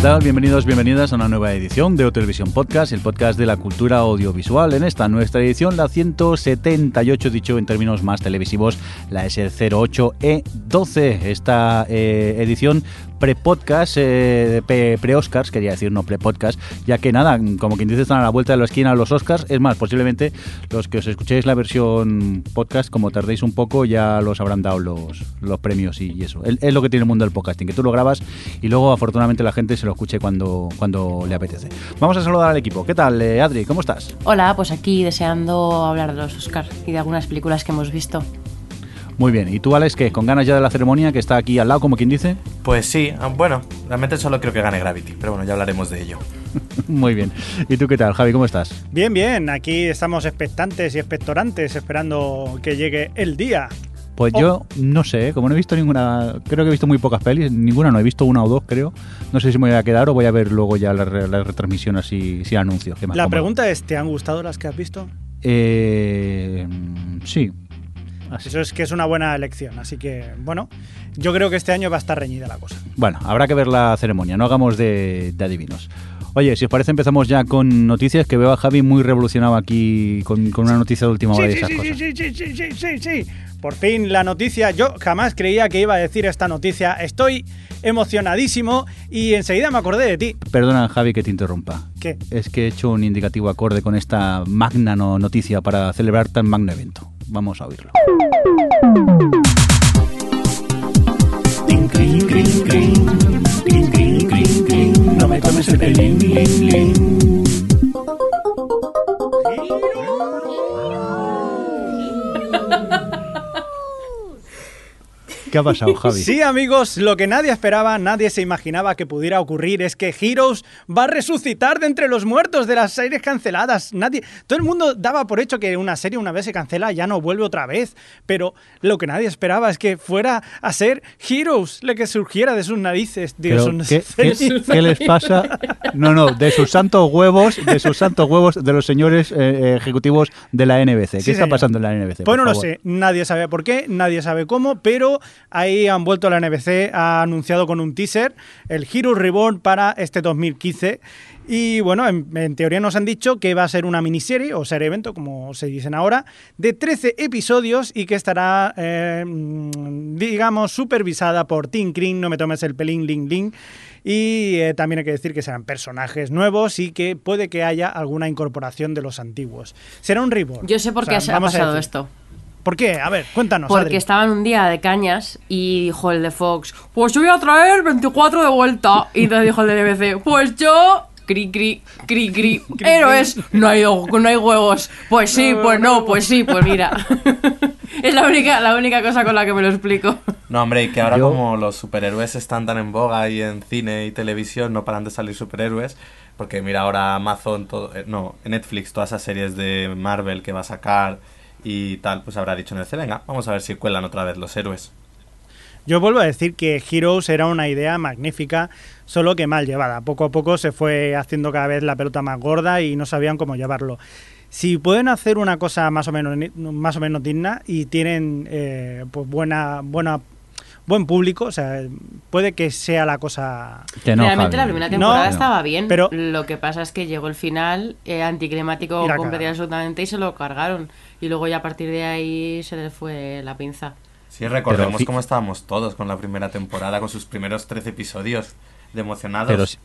¿Qué? Bienvenidos, bienvenidas a una nueva edición de Televisión Podcast, el podcast de la cultura audiovisual. En esta nuestra edición, la 178, dicho en términos más televisivos, la es el 08E12. Esta eh, edición pre-podcast, eh, pre-Oscars, quería decir, no pre-podcast, ya que nada, como quien dice, están a la vuelta de la esquina los Oscars. Es más, posiblemente los que os escuchéis la versión podcast, como tardéis un poco, ya los habrán dado los, los premios y, eso. Es, lo que tiene el mundo del podcasting, que tú lo grabas y luego, afortunadamente, la gente se lo escuche cuando, cuando le apetece. Vamos a saludar al equipo. ¿Qué tal, eh, Adri? ¿Cómo estás? Hola, pues aquí deseando hablar de los Oscar y de algunas películas que hemos visto. Muy bien. ¿Y tú, Alex, que con ganas ya de la ceremonia, que está aquí al lado, como quien dice? Pues sí, ah, bueno, realmente solo creo que gane Gravity, pero bueno, ya hablaremos de ello. Muy bien. ¿Y tú qué tal, Javi? ¿Cómo estás? Bien, bien, aquí estamos expectantes y expectorantes esperando que llegue el día. Pues Oh. yo no sé, como no he visto ninguna, creo que he visto muy pocas pelis, ninguna no he visto una o dos, creo. No sé si me voy a quedar o voy a ver luego ya la, re- la retransmisión así, sin anuncios. La cómodo. pregunta es, ¿te han gustado las que has visto? Eh, sí. Así. Eso es que es una buena elección, así que bueno, yo creo que este año va a estar reñida la cosa. Bueno, habrá que ver la ceremonia, no hagamos de, de adivinos. Oye, si os parece empezamos ya con noticias, que veo a Javi muy revolucionado aquí con, con una noticia de última hora Sí, de esas sí, cosas. sí, sí, sí, sí, sí, sí. Por fin la noticia, yo jamás creía que iba a decir esta noticia, estoy emocionadísimo y enseguida me acordé de ti. Perdona, Javi, que te interrumpa. ¿Qué? Es que he hecho un indicativo acorde con esta magna no- noticia para celebrar tan magno evento. Vamos a oírlo. No me tomes el pelín, lin, lin. ¿Qué ha pasado, Javi? Sí, amigos, lo que nadie esperaba, nadie se imaginaba que pudiera ocurrir es que Heroes va a resucitar de entre los muertos de las series canceladas. Nadie, todo el mundo daba por hecho que una serie una vez se cancela ya no vuelve otra vez, pero lo que nadie esperaba es que fuera a ser Heroes, lo que surgiera de sus narices, sus ¿qué, qué- cenizas. qué les pasa? No, no, de sus santos huevos, de sus santos huevos de los señores eh, ejecutivos de la NBC. ¿Qué Sí, está señor. pasando en la NBC? Pues no lo sé, nadie sabe por qué, nadie sabe cómo, pero ahí han vuelto la NBC, ha anunciado con un teaser el Hero Reborn para este 2015. Y bueno, en, en teoría nos han dicho que va a ser una miniserie o ser evento, como se dicen ahora, de 13 episodios y que estará, eh, mm, digamos, supervisada por Tim Green, no me tomes el pelín, ling, ling. Y eh, también hay que decir que serán personajes nuevos y que puede que haya alguna incorporación de los antiguos. Será un reborn. Yo sé por O sea, qué ha vamos a pasado esto. ¿Por qué? A ver, cuéntanos. Porque Adri. estaban un día de cañas y dijo el de Fox, pues yo voy a traer 24 de vuelta. Y entonces dijo el de BBC, pues yo... Cri, cri, cri, cri. Héroes, no hay, no hay huevos. Pues sí, pues no, pues sí, pues mira. es la única, la única cosa con la que me lo explico. No, hombre, y que ahora Yo- como los superhéroes están tan en boga y en cine y televisión no paran de salir superhéroes, porque mira ahora Amazon, todo, eh, no, Netflix, todas esas series de Marvel que va a sacar y tal, pues habrá dicho en el C, venga, vamos a ver si cuelan otra vez los héroes. Yo vuelvo a decir que Heroes era una idea magnífica, solo que mal llevada. Poco a poco se fue haciendo cada vez la pelota más gorda y no sabían cómo llevarlo. Si pueden hacer una cosa más o menos, más o menos digna y tienen eh, pues buena, buena, buen público, o sea, puede que sea la cosa Que no, Realmente Javi. la primera temporada No, estaba bien, pero- lo que pasa es que llegó el final eh, anticlimático completamente absolutamente y se lo cargaron. Y luego ya a partir de ahí se les fue la pinza. Sí, recordemos cómo estábamos todos con la primera temporada, con sus primeros 13 episodios de emocionados. Pero si,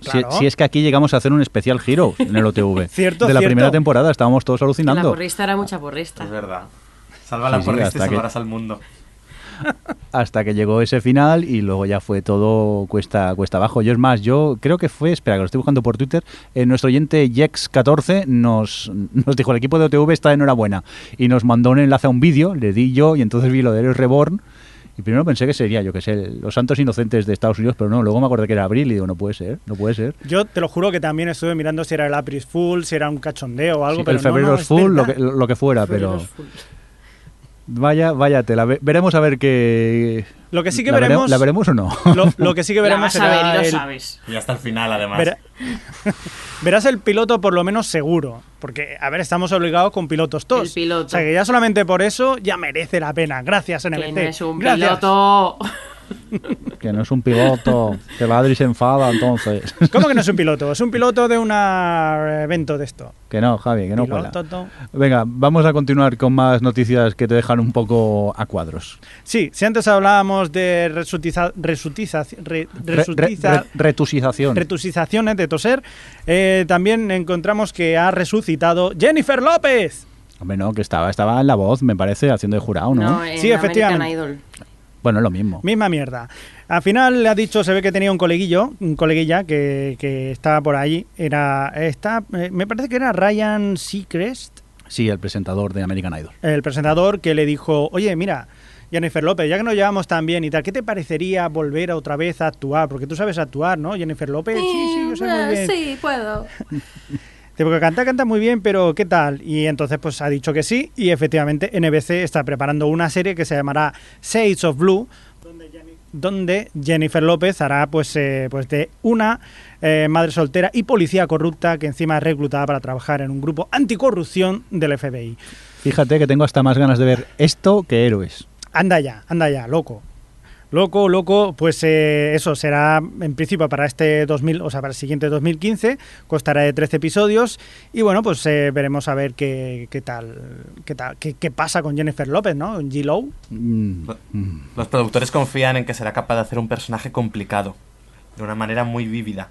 si- Claro. si es que aquí llegamos a hacer un especial Heroes en el OTV. Cierto, De la cierto. primera temporada estábamos todos Que la alucinando. porrista era mucha porrista. Es verdad. Salva la Sí, sí, porrista y hasta que- salvarás al mundo. Hasta que llegó ese final y luego ya fue todo cuesta cuesta abajo. Yo es más, yo creo que fue, espera, que lo estoy buscando por Twitter, eh, nuestro oyente Jex14 nos, nos dijo, el equipo de OTV está de enhorabuena y nos mandó un enlace a un vídeo, le di yo y entonces vi lo de Heroes Reborn Y primero pensé que sería, yo que sé, los santos inocentes de Estados Unidos, pero no, luego me acordé que era abril y digo, no puede ser, no puede ser. Yo te lo juro que también estuve mirando si era el April Fool, si era un cachondeo o algo, Sí, pero el febrero no, es lo que, lo que fuera, pero vaya, vaya tela. Ve- Veremos a ver qué... Lo que sí que ¿La vere- veremos... ¿La veremos o no? Lo, lo que sí que La veremos vas a ver lo el- sabes. Y hasta el final, además. Verá- verás el piloto por lo menos seguro. Porque, a ver, estamos obligados con pilotos todos. El piloto. O sea que ya solamente por eso ya merece la pena. Gracias, NBC. Es un Gracias. piloto. Que no es un piloto, que Ladri se enfada entonces. ¿Cómo que no es un piloto? Es un piloto de un evento de esto. que no, Javi, que no cuela. Venga, vamos a continuar con más noticias que te dejan un poco a cuadros. Sí, si antes hablábamos de resutiza, resutiza- re- Re- re- resutiza- re- retusización. retusizaciones de toser, eh, también encontramos que ha resucitado Jennifer López. Hombre, no, que estaba, estaba en la voz, me parece, haciendo de jurado, ¿no? No, en Sí, American efectivamente. Idol. Bueno, es lo mismo. Misma mierda. Al final le ha dicho, se ve que tenía un coleguillo, un coleguilla que, que estaba por allí. Era, está, eh, me parece que era Ryan Seacrest, Sí, el presentador de American Idol. el presentador, que le dijo, oye, mira, Jennifer López, ya que nos llevamos tan bien y tal, ¿qué te parecería volver a otra vez a actuar? Porque tú sabes actuar, ¿no? Jennifer López, sí, sí, yo sé muy bien. Sí, puedo. Porque canta, canta muy bien, pero ¿qué tal? Y entonces pues ha dicho que sí y efectivamente NBC está preparando una serie que se llamará Shades of Blue, donde Jennifer López hará pues, eh, pues de una eh, madre soltera y policía corrupta que encima es reclutada para trabajar en un grupo anticorrupción del FBI. Fíjate que tengo hasta más ganas de ver esto que héroes. Anda ya, anda ya, loco. Loco, loco, pues eh, eso será en principio para este 2000, o sea, para el siguiente 2015, costará de 13 episodios y bueno, pues eh, veremos a ver qué, qué tal, qué tal, qué, qué pasa con Jennifer López, ¿no? G-Low. Mm, mm. Los productores confían en que será capaz de hacer un personaje complicado, de una manera muy vívida.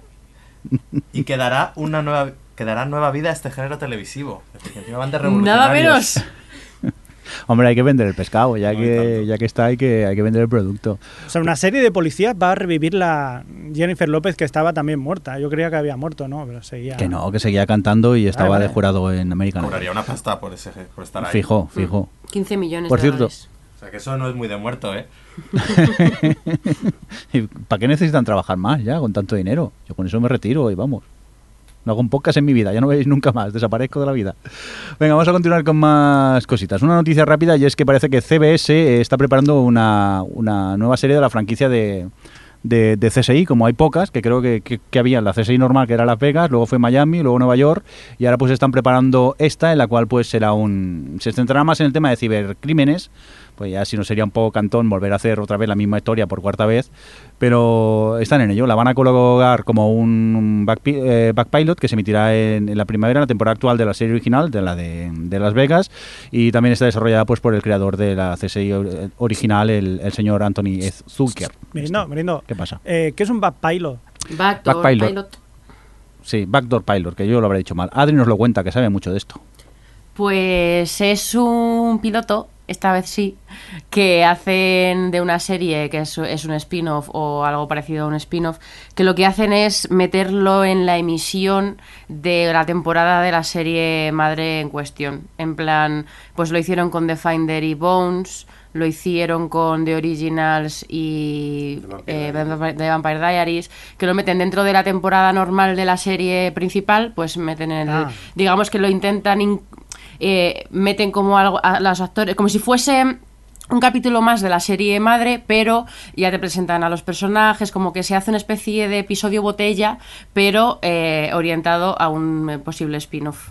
Y que dará una nueva, que dará nueva vida a este género televisivo. Van de Nada menos. Hombre, hay que vender el pescado, ya No que, ya que está, hay que, hay que vender el producto. O sea, una serie de policías va a revivir la Jennifer López que estaba también muerta. Yo creía que había muerto, ¿no? Pero seguía. Que no, que seguía cantando y estaba vale. de jurado en American Idol. Cobraría una pasta por, ese, por estar ahí. Fijo, fijo. 15 millones Por de cierto. dólares. O sea que eso no es muy de muerto, ¿eh? ¿Y ¿Para qué necesitan trabajar más ya con tanto dinero? Yo con eso me retiro y vamos. No hago un podcast en mi vida, ya no veis nunca más, desaparezco de la vida. Venga, vamos a continuar con más cositas. Una noticia rápida y es que parece que CBS eh, está preparando una, una nueva serie de la franquicia de, de, de CSI, como hay pocas, que creo que, que, que había la CSI normal, que era Las Vegas, luego fue Miami, luego Nueva York, y ahora pues están preparando esta, en la cual pues será un... se centrará más en el tema de cibercrímenes, pues ya si no sería un poco cantón volver a hacer otra vez la misma historia por cuarta vez, pero están en ello. La van a colocar como un back, eh, backpilot que se emitirá en, en la primavera, en la temporada actual de la serie original, de la de, de Las Vegas, y también está desarrollada pues por el creador de la CSI or- original, el, el señor Anthony S. Zucker. Mirindo, Mirindo. ¿Qué pasa? Eh, ¿Qué es un backpilot? Backdoor Backpilot. Pilot. Sí, Backdoor Pilot, que yo lo habré dicho mal. Adri nos lo cuenta, que sabe mucho de esto. Pues es un piloto, esta vez sí, que hacen de una serie que es, es un spin-off o algo parecido a un spin-off, que lo que hacen es meterlo en la emisión de la temporada de la serie madre en cuestión. En plan, pues lo hicieron con The Finder y Bones, lo hicieron con The Originals y The Vampire eh, Vampire Diaries, que lo meten dentro de la temporada normal de la serie principal, pues meten en el, Ah. digamos que lo intentan in- eh, meten como algo a los actores como si fuese un capítulo más de la serie madre, pero ya te presentan a los personajes, como que se hace una especie de episodio botella, pero eh, orientado a un eh, posible spin-off.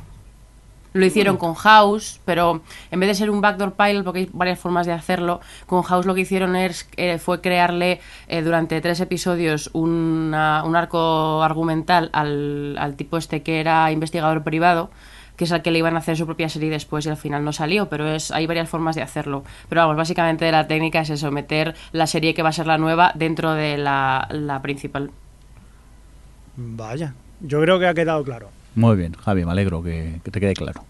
Lo hicieron con House, pero en vez de ser un backdoor pilot, porque hay varias formas de hacerlo, con House lo que hicieron es, eh, fue crearle eh, durante tres episodios una- un arco argumental al, al tipo este que era investigador privado, que es al que le iban a hacer su propia serie después y al final no salió, pero es hay varias formas de hacerlo. Pero vamos, básicamente la técnica es eso, meter la serie que va a ser la nueva dentro de la, la principal. Vaya, yo creo que ha quedado claro. Muy bien, Javi, me alegro que, te quede claro.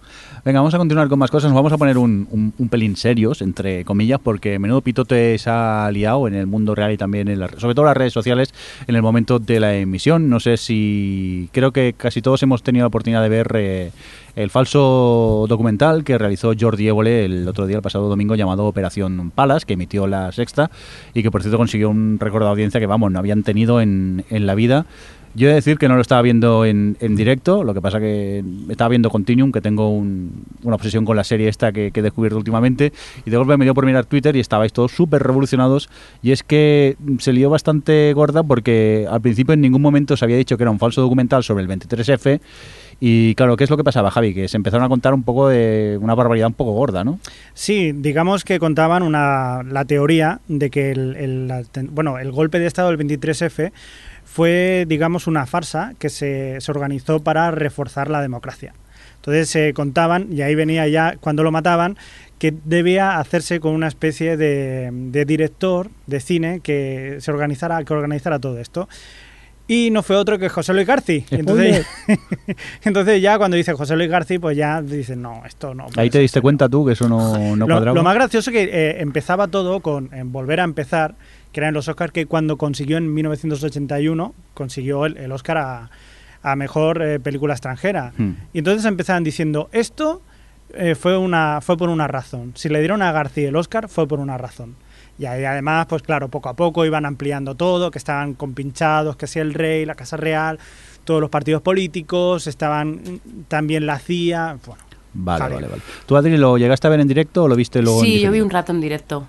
Venga, vamos a continuar con más cosas. Nos vamos a poner un, un- pelín serios, entre comillas, porque menudo pitote se ha liado en el mundo real y también en las, sobre todo en las redes sociales en el momento de la emisión. No sé si. Creo que casi todos hemos tenido la oportunidad de ver eh, el falso documental que realizó Jordi Évole el otro día, el pasado domingo, llamado Operación Palas, que emitió la sexta y que por cierto consiguió un récord de audiencia que, vamos, no habían tenido en, en la vida. Yo he de decir que no lo estaba viendo en, en directo, lo que pasa que estaba viendo Continuum, que tengo un- una obsesión con la serie esta que, que he descubierto últimamente, y de golpe me dio por mirar Twitter y estabais todos súper revolucionados, y es que se lió bastante gorda porque al principio en ningún momento se había dicho que era un falso documental sobre el 23F, y claro, ¿qué es lo que pasaba, Javi? Que se empezaron a contar un poco de una barbaridad un poco gorda, ¿no? Sí, digamos que contaban una, la teoría de que el, el- bueno, el golpe de Estado del 23F fue, digamos, una farsa que se, se organizó para reforzar la democracia. Entonces se contaban, y ahí venía ya cuando lo mataban, que debía hacerse con una especie de, de director de cine que se organizara, que organizara todo esto. Y no fue otro que José Luis García. Entonces, entonces ya cuando dice José Luis García, pues ya dicen, no, esto no. Ahí te diste serio". cuenta tú que eso no, no lo, cuadraba. lo más gracioso es que eh, empezaba todo con Volver a empezar, que eran los Oscars que cuando consiguió en 1981, consiguió el, el Oscar a, a Mejor eh, Película Extranjera. Hmm. Y entonces empezaban diciendo, esto eh, fue, una, fue por una razón. Si le dieron a García el Oscar, fue por una razón. Y ahí además, pues claro, poco a poco iban ampliando todo, que estaban compinchados, que si el rey, la Casa Real, todos los partidos políticos, estaban mm, también la CIA, bueno. Vale, vale, vale. ¿Tú, Adri, lo llegaste a ver en directo o lo viste luego en Sí, yo vi un rato en directo.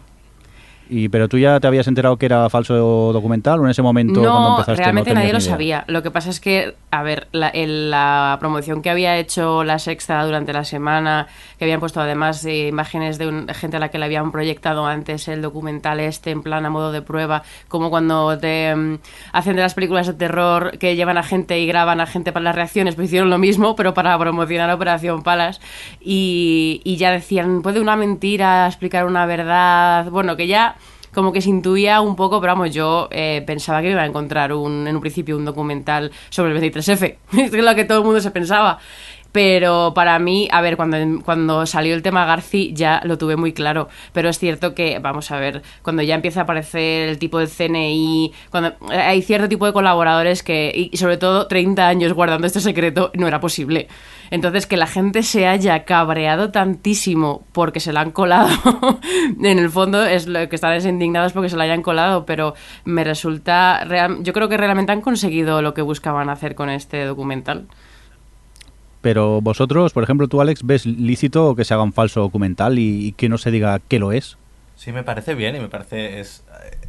Y, pero tú ya te habías enterado que era falso documental o en ese momento cuando No, empezaste realmente no nadie lo idea? sabía. Lo que pasa es que, a ver, la, en la promoción que había hecho la Sexta durante la semana, que habían puesto además eh, imágenes de un- gente a la que le habían proyectado antes el documental este en plan a modo de prueba, como cuando te mm, hacen de las películas de terror que llevan a gente y graban a gente para las reacciones, pues hicieron lo mismo, pero para promocionar Operación Palas. Y, y ya decían, puede una mentira explicar una verdad. Bueno, que ya como que se intuía un poco, pero vamos, yo eh, pensaba que iba a encontrar un, en un principio un documental sobre el 23F, es lo que todo el mundo se pensaba. Pero para mí, a ver, cuando, cuando salió el tema Garci ya lo tuve muy claro. Pero es cierto que, vamos a ver, cuando ya empieza a aparecer el tipo del CNI, cuando hay cierto tipo de colaboradores que, y sobre todo 30 años guardando este secreto, no era posible. Entonces, que la gente se haya cabreado tantísimo porque se la han colado, en el fondo es lo que están es indignados porque se la hayan colado, pero me resulta, real- yo creo que realmente han conseguido lo que buscaban hacer con este documental. Pero vosotros, por ejemplo, tú, Alex, ¿ves lícito que se haga un falso documental y, y que no se diga que lo es? Sí, me parece bien y me parece es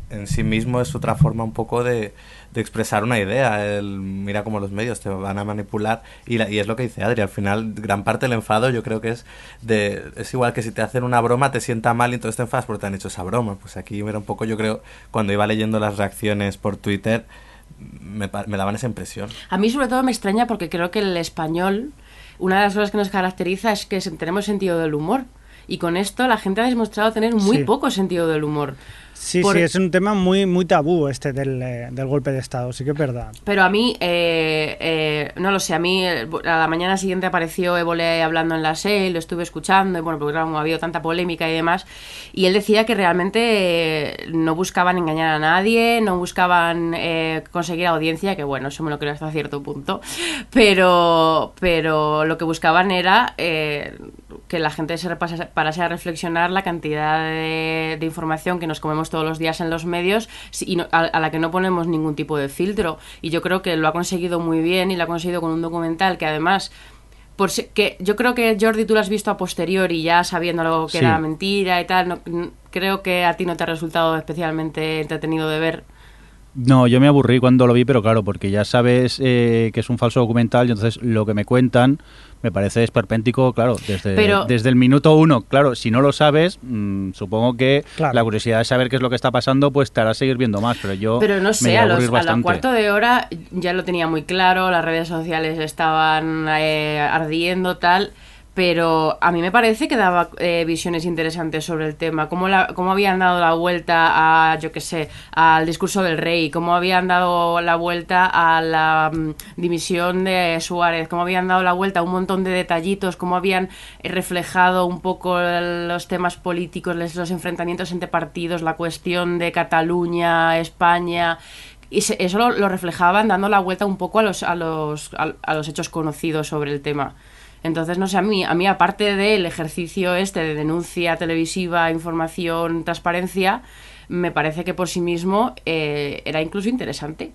en sí mismo es otra forma un poco de, de expresar una idea. El, mira cómo los medios te van a manipular y, la- y es lo que dice Adri. Al final, gran parte del enfado yo creo que es de es igual que si te hacen una broma te sienta mal y entonces te enfadas porque te han hecho esa broma. Pues aquí era un poco, yo creo, cuando iba leyendo las reacciones por Twitter me, me daban esa impresión. A mí sobre todo me extraña porque creo que el español, una de las cosas que nos caracteriza es que tenemos sentido del humor. Y con esto la gente ha demostrado tener muy Sí. poco sentido del humor. Sí, Por- sí, es un tema muy, muy tabú este del, eh, del golpe de Estado, sí que es verdad. Pero a mí, eh, eh, no lo sé, a mí eh, a la mañana siguiente apareció Évole hablando en la SEI, lo estuve escuchando, y bueno, porque claro, como ha habido tanta polémica y demás, y él decía que realmente eh, no buscaban engañar a nadie, no buscaban eh, conseguir audiencia, que bueno, eso me lo creo hasta cierto punto, pero, pero lo que buscaban era que la gente se repasa- parase a reflexionar la cantidad de, de información que nos comemos todos los días en los medios y no- a, a la que no ponemos ningún tipo de filtro. Y yo creo que lo ha conseguido muy bien y lo ha conseguido con un documental que además... Por si- que yo creo que Jordi tú lo has visto a posteriori ya sabiendo algo que Sí. era mentira y tal. no- creo que a ti no te ha resultado especialmente entretenido de ver. No, yo me aburrí cuando lo vi, pero claro, porque ya sabes eh, que es un falso documental y entonces lo que me cuentan me parece esperpéntico, claro, desde, Pero- desde el minuto uno. Claro, si no lo sabes, mm, supongo que Claro. la curiosidad de saber qué es lo que está pasando, pues te hará seguir viendo más, pero yo Pero no me sé, iba a, los, a la cuarto de hora ya lo tenía muy claro, las redes sociales estaban eh, ardiendo, tal. Pero a mí me parece que daba eh, visiones interesantes sobre el tema, cómo, la, cómo habían dado la vuelta a, yo qué sé, al discurso del rey, cómo habían dado la vuelta a la mm, dimisión de Suárez, cómo habían dado la vuelta a un montón de detallitos, cómo habían reflejado un poco los temas políticos, los enfrentamientos entre partidos, la cuestión de Cataluña, España. Y eso lo, lo reflejaban dando la vuelta un poco a los, a los, a, a los hechos conocidos sobre el tema. Entonces, no sé, a mí, a mí aparte del ejercicio este de denuncia televisiva, información, transparencia, me parece que por sí mismo eh, era incluso interesante.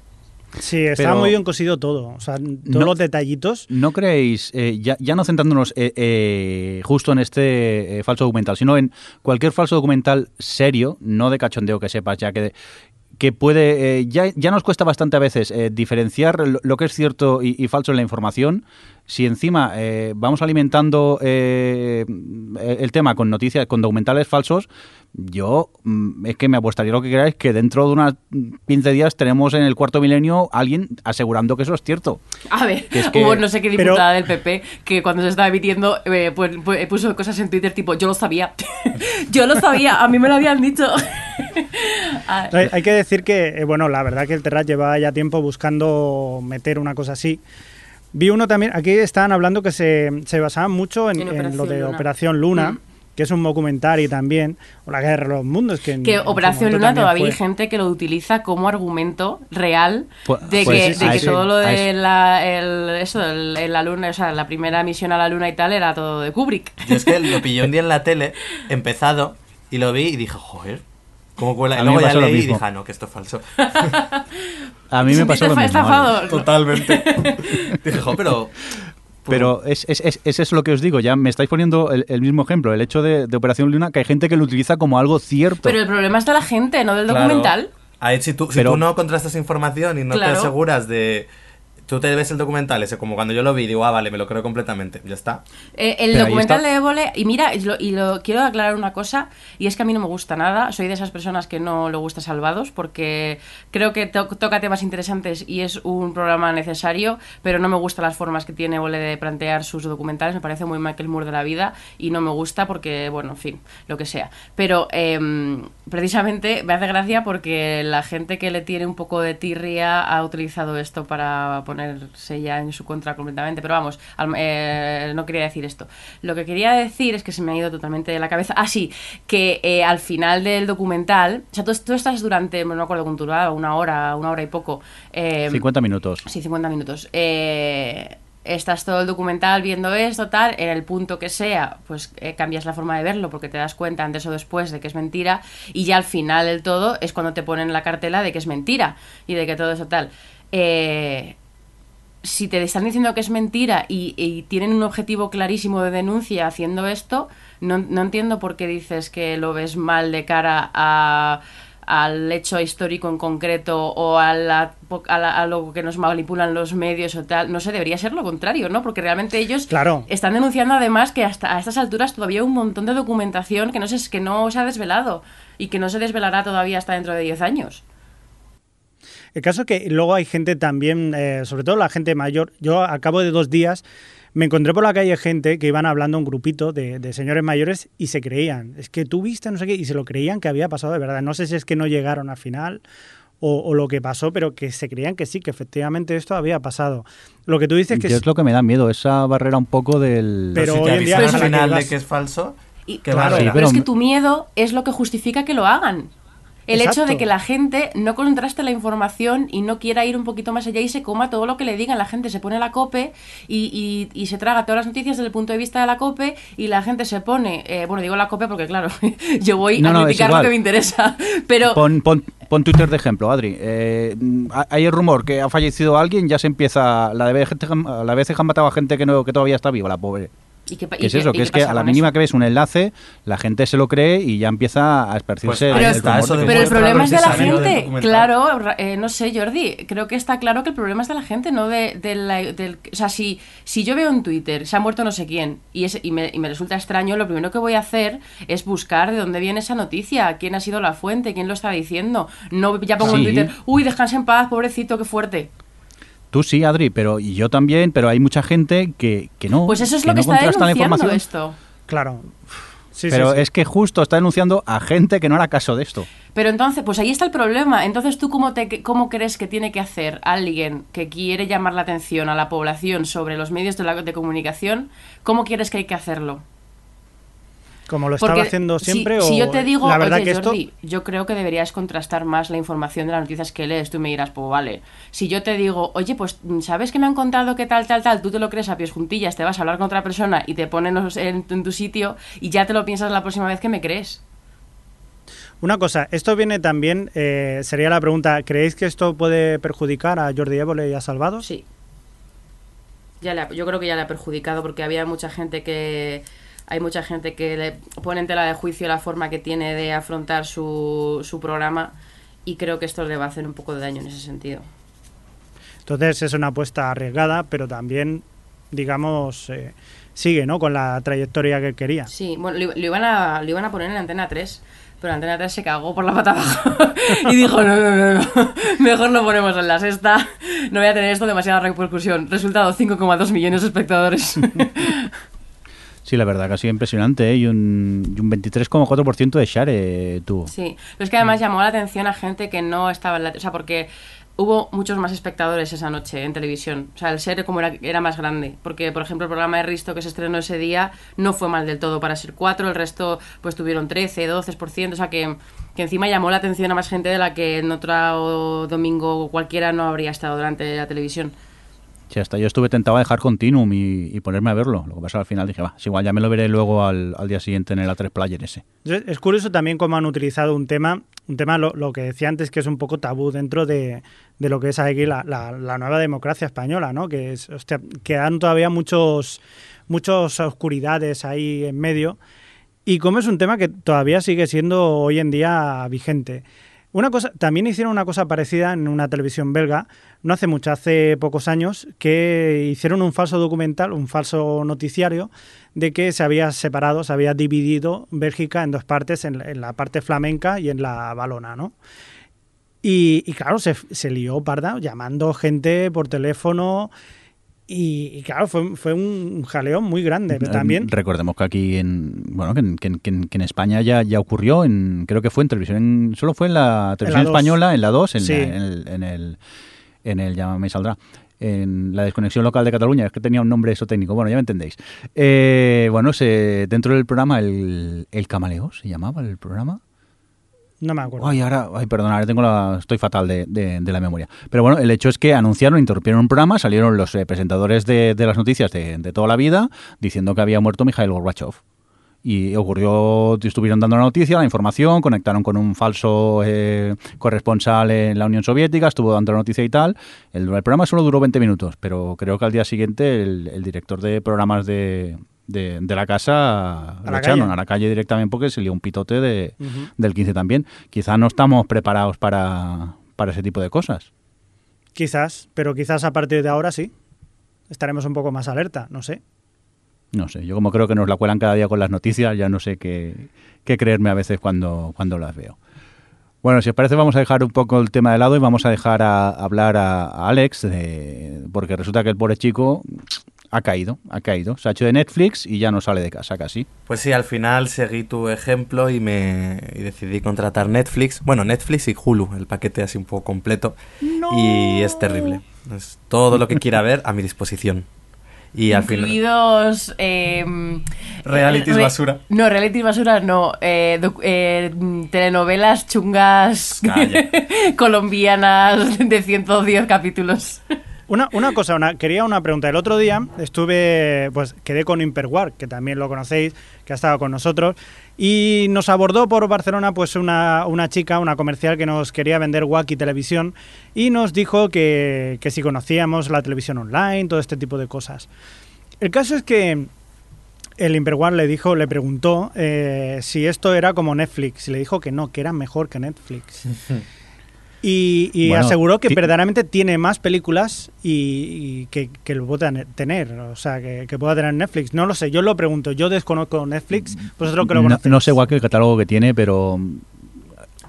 Sí, estaba Pero- muy bien cosido todo. O sea, todos No- los detallitos. ¿No creéis, eh, ya, ya no centrándonos eh, eh, justo en este eh, falso documental, sino en cualquier falso documental serio, no de cachondeo que sepas ya que, que puede, eh, ya, ya nos cuesta bastante a veces eh, diferenciar lo, que es cierto y, y falso en la información, si encima eh, vamos alimentando eh, el tema con noticias, con documentales falsos, yo mm, es que me apostaría lo que queráis que dentro de unos 15 días tenemos en el cuarto milenio alguien asegurando que eso es cierto. A ver, Que es que- hubo no sé qué Pero- diputada del PP que cuando se estaba emitiendo eh, pues, pues, puso cosas en Twitter tipo, yo lo sabía, yo lo sabía, a mí me lo habían dicho. Ah, Hay, hay que decir que, eh, bueno, la verdad que el Terrat lleva ya tiempo buscando meter una cosa así. Vi uno también, aquí estaban hablando que se, se basaban mucho en, En en Operación lo de Luna. Operación Luna, Mm. Que es un documental también, o la Guerra de los Mundos. Que, en- que en Operación Luna todavía fue. hay gente que lo utiliza como argumento real Pues- de pues que, sí, de a que ese- todo lo de la, el, eso, el- el- la luna, o sea, la primera misión a la luna y tal era todo de Kubrick. Yo es que lo pillé un día en la tele, empezado, y lo vi y dije, joder, ¿cómo cuela? A Y luego ya leí y dije, ah, no, que esto es falso. A mí me pasó lo ¿Te mismo. estafado? Totalmente. dije, jo, pero... Pero es, es, es, es eso lo que os digo, ya me estáis poniendo el, el mismo ejemplo, el hecho de, de Operación Luna, que hay gente que lo utiliza como algo cierto. Pero el problema es de la gente, no del Claro. documental. Ahí, si tú, si Pero- tú no contrastas información y no Claro. te aseguras de... Tú te ves el documental ese, como cuando yo lo vi, digo, ah, vale, me lo creo completamente, ya está. Eh, el Pero documental está. de Évole, y mira, y lo, y lo- quiero aclarar una cosa, y es que a mí no me gusta nada, soy de esas personas que no le gusta Salvados, porque creo que to- toca temas interesantes y es un programa necesario, pero no me gustan las formas que tiene Évole de plantear sus documentales, me parece muy Michael Moore de la vida, y no me gusta porque, bueno, en fin, lo que sea. Pero em, precisamente me hace gracia porque la gente que le tiene un poco de tirria ha utilizado esto para ponerse ya en su contra completamente. Pero vamos, al- eh, no quería decir esto. Lo que quería decir es que se me ha ido totalmente de la cabeza. Ah, sí, que eh, al final del documental, o sea, tú, tú estás durante, no me acuerdo cuánto duraba, una hora, una hora y poco. eh, 50 minutos. Sí, 50 minutos. Eh, estás todo el documental viendo esto, tal, en el punto que sea, pues eh, cambias la forma de verlo porque te das cuenta antes o después de que es mentira y ya al final del todo es cuando te ponen la cartela de que es mentira y de que todo eso tal. Eh, si te están diciendo que es mentira y, y tienen un objetivo clarísimo de denuncia haciendo esto, no, no entiendo por qué dices que lo ves mal de cara a, al hecho histórico en concreto o a, la, a, la- a lo que nos manipulan los medios o tal. No sé, debería ser lo contrario, ¿no? Porque realmente ellos Claro. están denunciando además que hasta a estas alturas todavía hay un montón de documentación que no, se, que no se ha desvelado y que no se desvelará todavía hasta dentro de 10 años. El caso es que luego hay gente también, eh, sobre todo la gente mayor. Yo a cabo de dos días me encontré por la calle gente que iban hablando un grupito de, de señores mayores y se creían. Es que tú viste, no sé qué, y se lo creían que había pasado de verdad. No sé si es que no llegaron al final o, o lo que pasó, pero que se creían que sí, que efectivamente esto había pasado. Lo que tú dices que Yo es- es lo que me da miedo, esa barrera un poco del... Pero si hoy en día al la que final de que es falso, Y, ¿qué claro, sí, Pero es Pero- que tu miedo es lo que justifica que lo hagan. El hecho de que la gente no contraste la información y no quiera ir un poquito más allá y se coma todo lo que le digan. La gente se pone la cope y, y- y se traga todas las noticias desde el punto de vista de la cope y la gente se pone, eh, bueno, digo la cope porque claro, yo voy No, a no, criticar lo que me interesa, pero... Pon, pon, pon Twitter de ejemplo, Adri. Eh, hay el rumor que ha fallecido alguien, ya se empieza... La de vez la vez han matado a gente que, no, que todavía está viva, la pobre. ¿Y qué, pa- ¿Qué y es qué- eso? Que es que a la mínima eso? que ves un enlace, la gente se lo cree y ya empieza a esparcirse Pues ahí el rumor Pero el problema es de la gente, claro, eh, no sé, Jordi, creo que está claro que el problema es de la gente, no de, de la- del... O sea, si, si yo veo en Twitter, se ha muerto no sé quién, y, es, y, me, y me resulta extraño, lo primero que voy a hacer es buscar de dónde viene esa noticia, quién ha sido la fuente, quién lo está diciendo. No ya pongo en. Twitter, uy, descansa en paz, pobrecito, qué fuerte. Tú sí, Adri, pero y yo también, pero hay mucha gente que, que no. Pues eso es que lo que no está contrasta la denunciando información. esto. Claro. Sí, pero sí, sí. es que justo está denunciando a gente que no hará caso de esto. Pero entonces, pues ahí está el problema. Entonces, ¿tú cómo, te, cómo crees que tiene que hacer alguien que quiere llamar la atención a la población sobre los medios de, la, de comunicación? ¿Cómo quieres que hay que hacerlo? Como lo estaba Porque haciendo si- siempre. si, o- yo te digo, la verdad oye, que esto. Jordi, yo creo que deberías contrastar más la información de las noticias que lees. Tú me dirás, pues vale. Si yo te digo, oye, pues, ¿sabes que me han contado que tal, tal, tal? Tú te lo crees a pies juntillas, te vas a hablar con otra persona y te ponen en, tu sitio y ya te lo piensas la próxima vez que me crees. Una cosa, esto viene también, eh, sería la pregunta, ¿creéis que esto puede perjudicar a Jordi Évole y a Salvados? Sí. Ya le ha- yo creo que ya le ha perjudicado porque había mucha gente que hay mucha gente que le pone en tela de juicio la forma que tiene de afrontar su, su programa y creo que esto le va a hacer un poco de daño en ese sentido. Entonces es una apuesta arriesgada, pero también, digamos, eh, sigue ¿no? con la trayectoria que quería. Sí, bueno, lo, iban a, lo iban a poner en Antena 3, pero Antena 3 se cagó por la pata abajo y dijo, no, no, no, no, mejor lo ponemos en la sexta, no voy a tener esto demasiada repercusión. Resultado, 5,2 millones de espectadores. Sí, la verdad que ha sido impresionante, ¿eh? Y un, y un 23,4% de share eh, tuvo. Sí, pero es que además llamó la atención a gente que no estaba en la... O sea, porque hubo muchos más espectadores esa noche en televisión. O sea, el ser como era, más grande. Porque, por ejemplo, el programa de Risto que se estrenó ese día no fue mal del todo para ser 4, el resto pues tuvieron 13, 12%. O sea, que, que encima llamó la atención a más gente de la que en otro domingo cualquiera no habría estado durante la televisión. Sí, hasta yo estuve tentado a dejar Continuum y, y ponerme a verlo. Lo que pasa al final dije, va, es igual, ya me lo veré luego al, al día siguiente en el A3 Player ese. Es curioso también cómo han utilizado un tema, un tema lo, lo que decía antes, que es un poco tabú dentro de, de lo que es aquí la, la- la nueva democracia española, ¿no? Que es, hostia, quedan todavía muchos, muchas oscuridades ahí en medio. Y como es un tema que todavía sigue siendo hoy en día vigente. Una cosa, también hicieron una cosa parecida en una televisión belga, no hace mucho, hace pocos años, que hicieron un falso documental, un falso noticiario, de que se había separado, se había dividido Bélgica en dos partes, en, la- parte flamenca y en la valona, ¿no? Y, y claro, se, se lió parda llamando gente por teléfono y, y claro, fue, fue un jaleo muy grande. Pero también, Recordemos que aquí en bueno que en, que en- que en- que en España ya, ya ocurrió, en, creo que fue en televisión, en- solo fue en la televisión española, en la 2, en, Sí. la- en el, en el, en el- ya me saldrá, en la desconexión local de Cataluña, es que tenía un nombre eso técnico, bueno, ya me entendéis. Eh, bueno, se, dentro del programa, el, el Camaleo, ¿se llamaba el programa? No me acuerdo. Ay, ahora, ay, perdón, ahora tengo la, estoy fatal de, la memoria. Pero bueno, el hecho es que anunciaron, interrumpieron un programa, salieron los eh, presentadores de, de las noticias de, toda la vida diciendo que había muerto Mikhail Gorbachev. Y ocurrió, estuvieron dando la noticia, la información, conectaron con un falso eh, corresponsal en la Unión Soviética, estuvo dando la noticia y tal. El, programa solo duró 20 minutos, pero creo que al día siguiente el director de programas de, de, de la casa lo la echaron a la calle directamente porque se lió un pitote de, del 15 también. Quizá no estamos preparados para, para ese tipo de cosas. Quizás, pero quizás a partir de ahora sí. Estaremos un poco más alerta, no sé. No sé, yo como creo que nos la cuelan cada día con las noticias, ya no sé qué, qué creerme a veces cuando, cuando las veo. Bueno, si os parece vamos a dejar un poco el tema de lado y vamos a dejar a, hablar a, a Alex, porque resulta que el pobre chico ha caído, ha caído. Se ha hecho de Netflix y ya no sale de casa casi. Pues sí, al final seguí tu ejemplo y me y decidí contratar Netflix. Bueno, Netflix y Hulu, el paquete así un poco completo. Y es terrible. Es todo lo que quiera ver a mi disposición. Y al final... Incluidos... eh, Realities re- basura. No, realities basura no. eh, eh, telenovelas chungas colombianas de 110 capítulos. Una, una cosa, una- quería una pregunta. El otro día estuve, pues quedé con Imperwar, que también lo conocéis, que ha estado con nosotros, y nos abordó por Barcelona pues una, una chica, una comercial que nos quería vender Wacky Televisión y nos dijo que, que si conocíamos la televisión online, todo este tipo de cosas. El caso es que el Imperwar le dijo, le preguntó eh, si esto era como Netflix y le dijo que no, que era mejor que Netflix. Y, y Bueno, aseguró que verdaderamente tiene más películas y, y que, que lo pueda ne- tener, o sea, que, que pueda tener Netflix. No lo sé, yo lo pregunto, yo desconozco Netflix, vosotros que lo No, conocéis. no sé igual que el catálogo que tiene, pero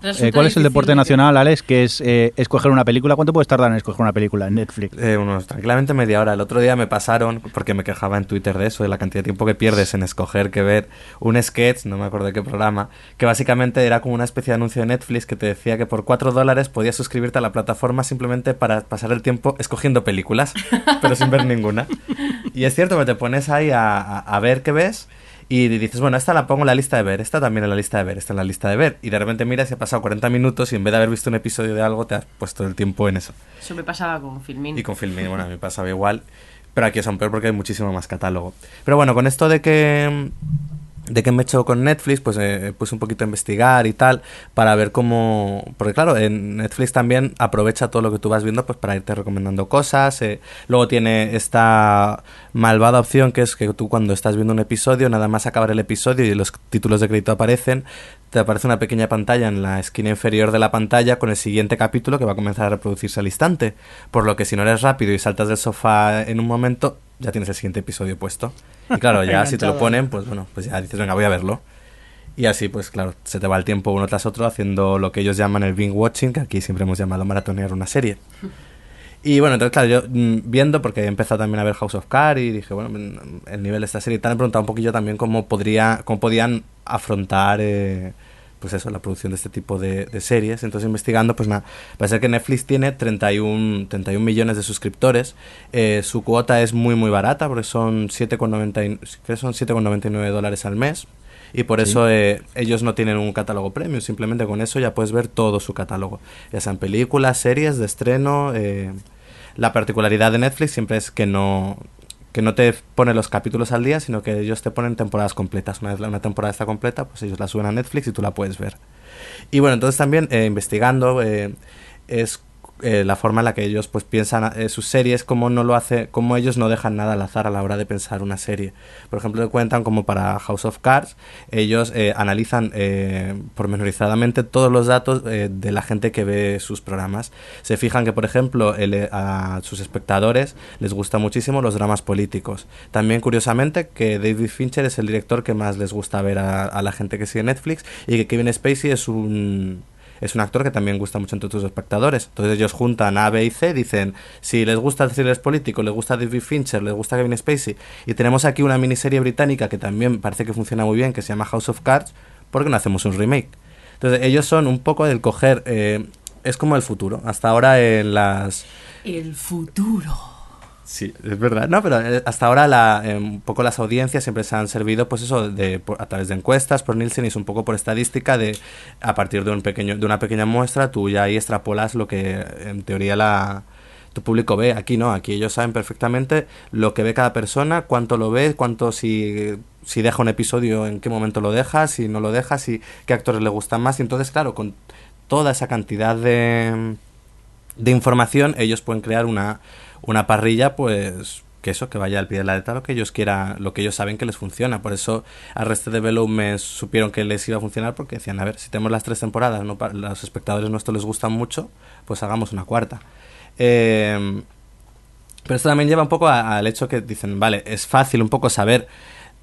Eh, ¿Cuál es el deporte de- nacional, Alex? Que es eh, escoger una película. ¿Cuánto puedes tardar en escoger una película en Netflix? Eh, unos tranquilamente media hora. El otro día me pasaron, porque me quejaba en Twitter de eso, de la cantidad de tiempo que pierdes en escoger que ver un sketch, no me acuerdo de qué programa, que básicamente era como una especie de anuncio de Netflix que te decía que por 4 dólares podías suscribirte a la plataforma simplemente para pasar el tiempo escogiendo películas, pero sin ver ninguna. Y es cierto que te pones ahí a, a- a ver qué ves. Y dices, bueno, esta la pongo en la lista de ver, esta también en la lista de ver, esta en la lista de ver. Y de repente miras y ha pasado 40 minutos y en vez de haber visto un episodio de algo, te has puesto el tiempo en eso. Eso me pasaba con Filmin. Y con Filmin, bueno, a mí me pasaba igual. Pero aquí es aún peor porque hay muchísimo más catálogo. Pero bueno, con esto de que de que me he hecho con Netflix, pues eh, puse un poquito a investigar y tal, para ver cómo... Porque claro, en Netflix también aprovecha todo lo que tú vas viendo pues para irte recomendando cosas. eh. Luego tiene esta malvada opción que es que tú cuando estás viendo un episodio, nada más acabar el episodio y los títulos de crédito aparecen, te aparece una pequeña pantalla en la esquina inferior de la pantalla con el siguiente capítulo que va a comenzar a reproducirse al instante. Por lo que si no eres rápido y saltas del sofá en un momento, ya tienes el siguiente episodio puesto. Y claro, ya si te lo ponen, pues bueno, pues ya dices, venga, voy a verlo. Y así, pues claro, se te va el tiempo uno tras otro haciendo lo que ellos llaman el binge watching, que aquí siempre hemos llamado maratonear una serie. Y bueno, entonces, claro, yo mm, viendo, porque he empezado también a ver House of Cards y dije, bueno, mm, el nivel de esta serie y tal, he preguntado un poquillo también cómo, podría, cómo podían afrontar, eh, pues eso, la producción de este tipo de, de series. Entonces, investigando, pues nada, parece que Netflix tiene 31, 31 millones de suscriptores. Eh, su cuota es muy, muy barata, porque son 7,90 creo que son 7,99 dólares al mes. Y por eso eh, ellos no tienen un catálogo premium, simplemente con eso ya puedes ver todo su catálogo, ya sean películas, series de estreno. eh, la particularidad de Netflix siempre es que no que no te pone los capítulos al día, sino que ellos te ponen temporadas completas. Una una temporada está completa, pues ellos la suben a Netflix y tú la puedes ver. Y bueno, entonces también eh, investigando eh, es eh, la forma en la que ellos pues piensan eh, sus series, cómo no lo hace, cómo ellos no dejan nada al azar a la hora de pensar una serie. Por ejemplo, cuentan como para House of Cards, ellos eh, analizan eh, pormenorizadamente todos los datos de la gente que ve sus programas. Se fijan que, por ejemplo, a sus espectadores les gusta muchísimo los dramas políticos. También, curiosamente, que David Fincher es el director que más les gusta ver a, a la gente que sigue Netflix y que Kevin Spacey es un es un actor que también gusta mucho entre tus espectadores. Entonces ellos juntan A, B y C, dicen, si les gusta el thriller político, les gusta David Fincher, les gusta Kevin Spacey, y tenemos aquí una miniserie británica que también parece que funciona muy bien, que se llama House of Cards, ¿por qué no hacemos un remake? Entonces ellos son un poco del coger, eh, es como el futuro. Hasta ahora en las... El futuro. Sí, es verdad. No, pero eh, hasta ahora la, eh, un poco las audiencias siempre se han servido, pues eso, de, por- a través de encuestas, por Nielsen y es un poco por estadística de a partir de un pequeño, de una pequeña muestra, tú ya ahí extrapolas lo que en teoría la tu público ve. Aquí no, aquí ellos saben perfectamente lo que ve cada persona, cuánto lo ve, cuánto si si deja un episodio, en qué momento lo deja, si no lo deja, si qué actores le gustan más. Y entonces, claro, con toda esa cantidad de de información, ellos pueden crear una, una parrilla, pues que eso, que vaya al pie de la letra lo que ellos quieran, lo que ellos saben que les funciona. Por eso al resto de Development supieron que les iba a funcionar porque decían, a ver, si tenemos las tres temporadas, no los espectadores nuestros les gustan mucho, pues hagamos una cuarta. Eh, pero esto también lleva un poco al hecho que dicen, vale, es fácil un poco saber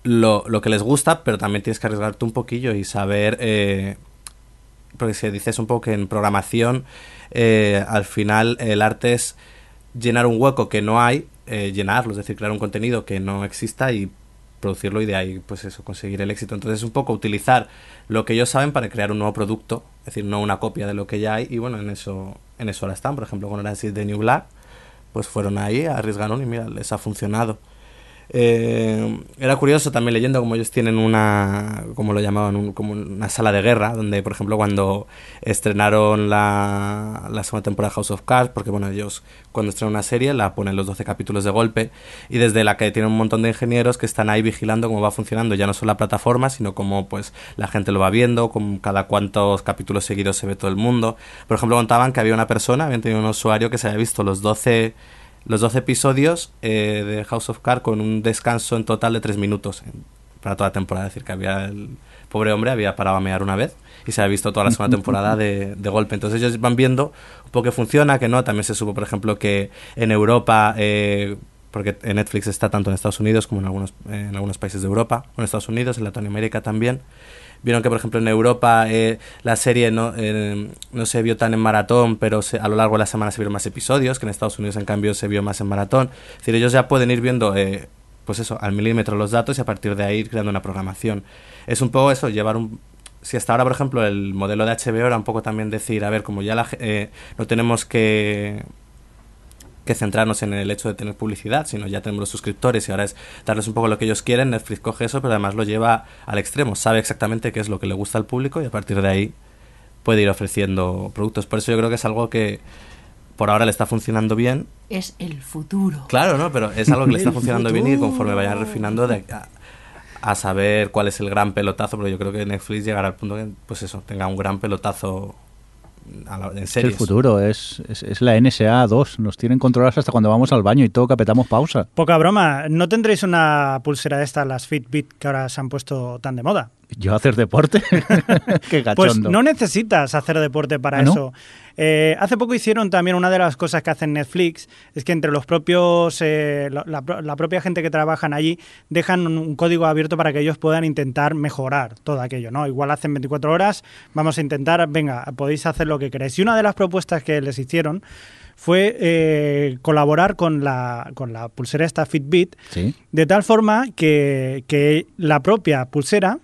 lo, lo que les gusta, pero también tienes que arriesgarte un poquillo y saber... eh, porque si dices un poco que en programación, eh, al final el arte es llenar un hueco que no hay, eh, llenarlo, es decir, crear un contenido que no exista y producirlo y de ahí, pues eso, conseguir el éxito. Entonces es un poco utilizar lo que ellos saben para crear un nuevo producto, es decir, no una copia de lo que ya hay y bueno, en eso, en eso ahora están. Por ejemplo, con Orange is the New Black, pues fueron ahí, arriesgaron y mira, les ha funcionado. Eh, era curioso también leyendo como ellos tienen una, como lo llamaban, una sala de guerra, donde por ejemplo cuando estrenaron la, la segunda temporada de House of Cards, porque bueno, ellos cuando estrenan una serie la ponen los 12 capítulos de golpe y desde la que tienen un montón de ingenieros que están ahí vigilando cómo va funcionando ya no solo la plataforma, sino cómo pues la gente lo va viendo, con cada cuántos capítulos seguidos se ve todo el mundo. Por ejemplo, contaban que había una persona, habían tenido un usuario que se había visto los 12 los 12 episodios eh, de House of Cards con un descanso en total de 3 minutos en- para toda la temporada. Es decir, que había el pobre hombre había parado a mear una vez y se había visto toda la segunda temporada de, de golpe. Entonces ellos van viendo un poco que funciona, que no. También se supo, por ejemplo, que en Europa, eh, porque Netflix está tanto en Estados Unidos como en algunos, en algunos países de Europa, en Estados Unidos, en Latinoamérica también. Vieron que, por ejemplo, en Europa eh, la serie no, eh, no se vio tan en maratón, pero se- a lo largo de la semana se vieron más episodios, que en Estados Unidos, en cambio, se vio más en maratón. Es decir, ellos ya pueden ir viendo, eh, pues eso, al milímetro los datos y a partir de ahí ir creando una programación. Es un poco eso, llevar un... Si hasta ahora, por ejemplo, el modelo de HBO era un poco también decir, a ver, como ya la, eh, no tenemos que que centrarnos en el hecho de tener publicidad, sino ya tenemos los suscriptores y ahora es darles un poco lo que ellos quieren. Netflix coge eso, pero además lo lleva al extremo, sabe exactamente qué es lo que le gusta al público y a partir de ahí puede ir ofreciendo productos. Por eso yo creo que es algo que por ahora le está funcionando bien. Es el futuro. Claro, ¿no? Pero es algo que le está funcionando bien y conforme vayan refinando de, a, a saber cuál es el gran pelotazo, porque yo creo que Netflix llegará al punto que, pues eso, tenga un gran pelotazo a la- en Es el futuro, es, es, es la NSA 2. Nos tienen controlados hasta cuando vamos al baño y todo que apretamos pausa. Poca broma, ¿no tendréis una pulsera de estas, las Fitbit, que ahora se han puesto tan de moda? ¿Yo hacer deporte? Qué Pues no necesitas hacer deporte para ¿Ah, no? eso. Eh, hace poco hicieron también una de las cosas que hacen Netflix, es que entre los propios, eh, la, la pro- la propia gente que trabajan allí, dejan un, un código abierto para que ellos puedan intentar mejorar todo aquello, ¿no? Igual hacen 24 horas, vamos a intentar, venga, podéis hacer lo que queráis. Y una de las propuestas que les hicieron fue eh, colaborar con la, con la pulsera esta Fitbit, Sí. de tal forma que, que la propia pulsera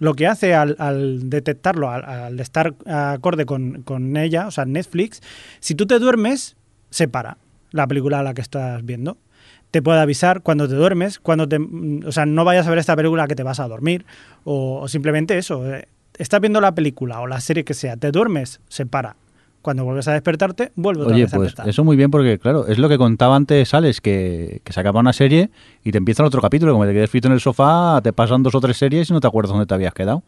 lo que hace al, detectarlo, al, estar acorde con, ella, o sea, Netflix, si tú te duermes, se para la película a la que estás viendo. Te puede avisar cuando te duermes, cuando te, mm, o sea, no vayas a ver esta película que te vas a dormir, o, o simplemente eso. eh, Estás viendo la película o la serie que sea, te duermes, se para. Cuando vuelves a despertarte, vuelve otra Oye, vez a pues empezar. eso muy bien porque, claro, es lo que contaba antes Alex, que, que se acaba una serie y te empieza el otro capítulo. Como te quedes frito en el sofá, te pasan dos o tres series y no te acuerdas dónde te habías quedado.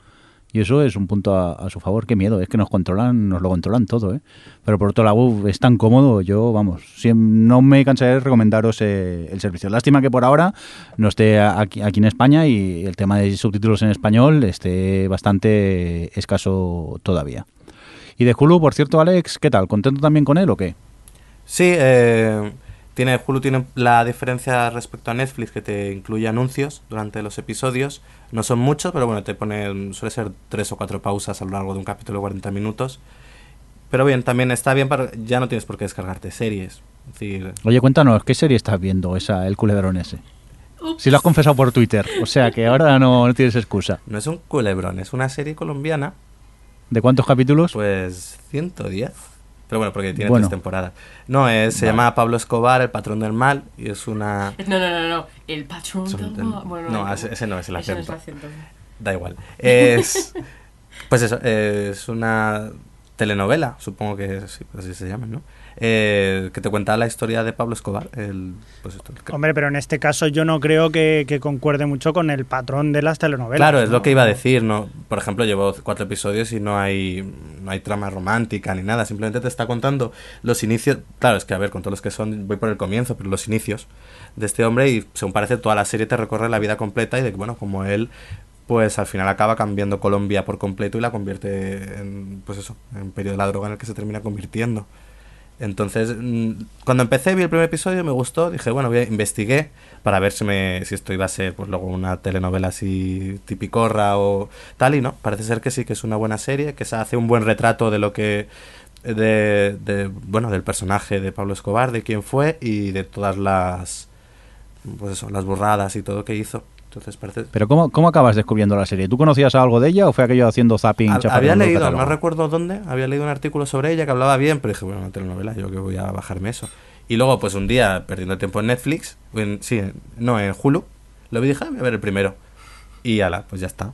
Y eso es un punto a, a su favor. Qué miedo, es que nos controlan, nos lo controlan todo, ¿eh? Pero por otro lado, es tan cómodo. Yo, vamos, siem- no me cansaré de recomendaros eh, el servicio. Lástima que por ahora no esté a- aquí, aquí en España y el tema de subtítulos en español esté bastante escaso todavía. Y de Hulu, por cierto, Alex, ¿qué tal? ¿Contento también con él o qué? Sí, eh, tiene, Hulu tiene la diferencia respecto a Netflix que te incluye anuncios durante los episodios. No son muchos, pero bueno, te pone, suele ser tres o cuatro pausas a lo largo de un capítulo de 40 minutos. Pero bien, también está bien para... Ya no tienes por qué descargarte series. Es decir, Oye, cuéntanos, ¿qué serie estás viendo esa, el culebrón ese? Si lo has confesado por Twitter, o sea que ahora no, no tienes excusa. no es un culebrón, es una serie colombiana, ¿De cuántos capítulos? pues 110. Pero bueno, porque tiene Bueno. tres temporadas. No, es, se Vale. llama Pablo Escobar, el patrón del mal, y es una... No, no, no, no. El patrón del mal. Bueno, no, ese- ese no es el Ese no es acento. el acento. Da igual. Es. Pues eso, es una telenovela, supongo que sí, así se llama, ¿no? Eh, que te cuenta la historia de Pablo Escobar. El, pues esto, el- Hombre, pero en este caso yo no creo que, que concuerde mucho con el patrón de las telenovelas. claro, es ¿no? lo que iba a decir, ¿no? Por ejemplo, llevo cuatro episodios y no hay, no hay trama romántica ni nada, simplemente te está contando los inicios. Claro, es que a ver, con todos los que son, voy por el comienzo, pero los inicios de este hombre y según parece toda la serie te recorre la vida completa y de que, bueno, como él pues al final acaba cambiando Colombia por completo y la convierte en, pues eso, en periodo de la droga en el que se termina convirtiendo. Entonces, mm, cuando empecé, vi el primer episodio, me gustó, dije, bueno, voy a- investigué para ver si, me, si esto iba a ser pues luego una telenovela así tipicorra o tal, y no, parece ser que sí, que es una buena serie, que se hace un buen retrato de lo que, de, de, bueno, del personaje de Pablo Escobar, de quién fue y de todas las, pues eso, las burradas y todo que hizo. Entonces parece... Pero ¿cómo, ¿cómo acabas descubriendo la serie? ¿Tú conocías algo de ella o fue aquello haciendo zapping? Ha- había leído, no recuerdo dónde, había leído un artículo sobre ella que hablaba bien, pero dije, bueno, una telenovela, yo que voy a bajarme eso. Y luego, pues un día, perdiendo tiempo en Netflix, en- sí, no, en Hulu, lo vi y dije, "Ah, voy a ver el primero. Y ala, pues ya está.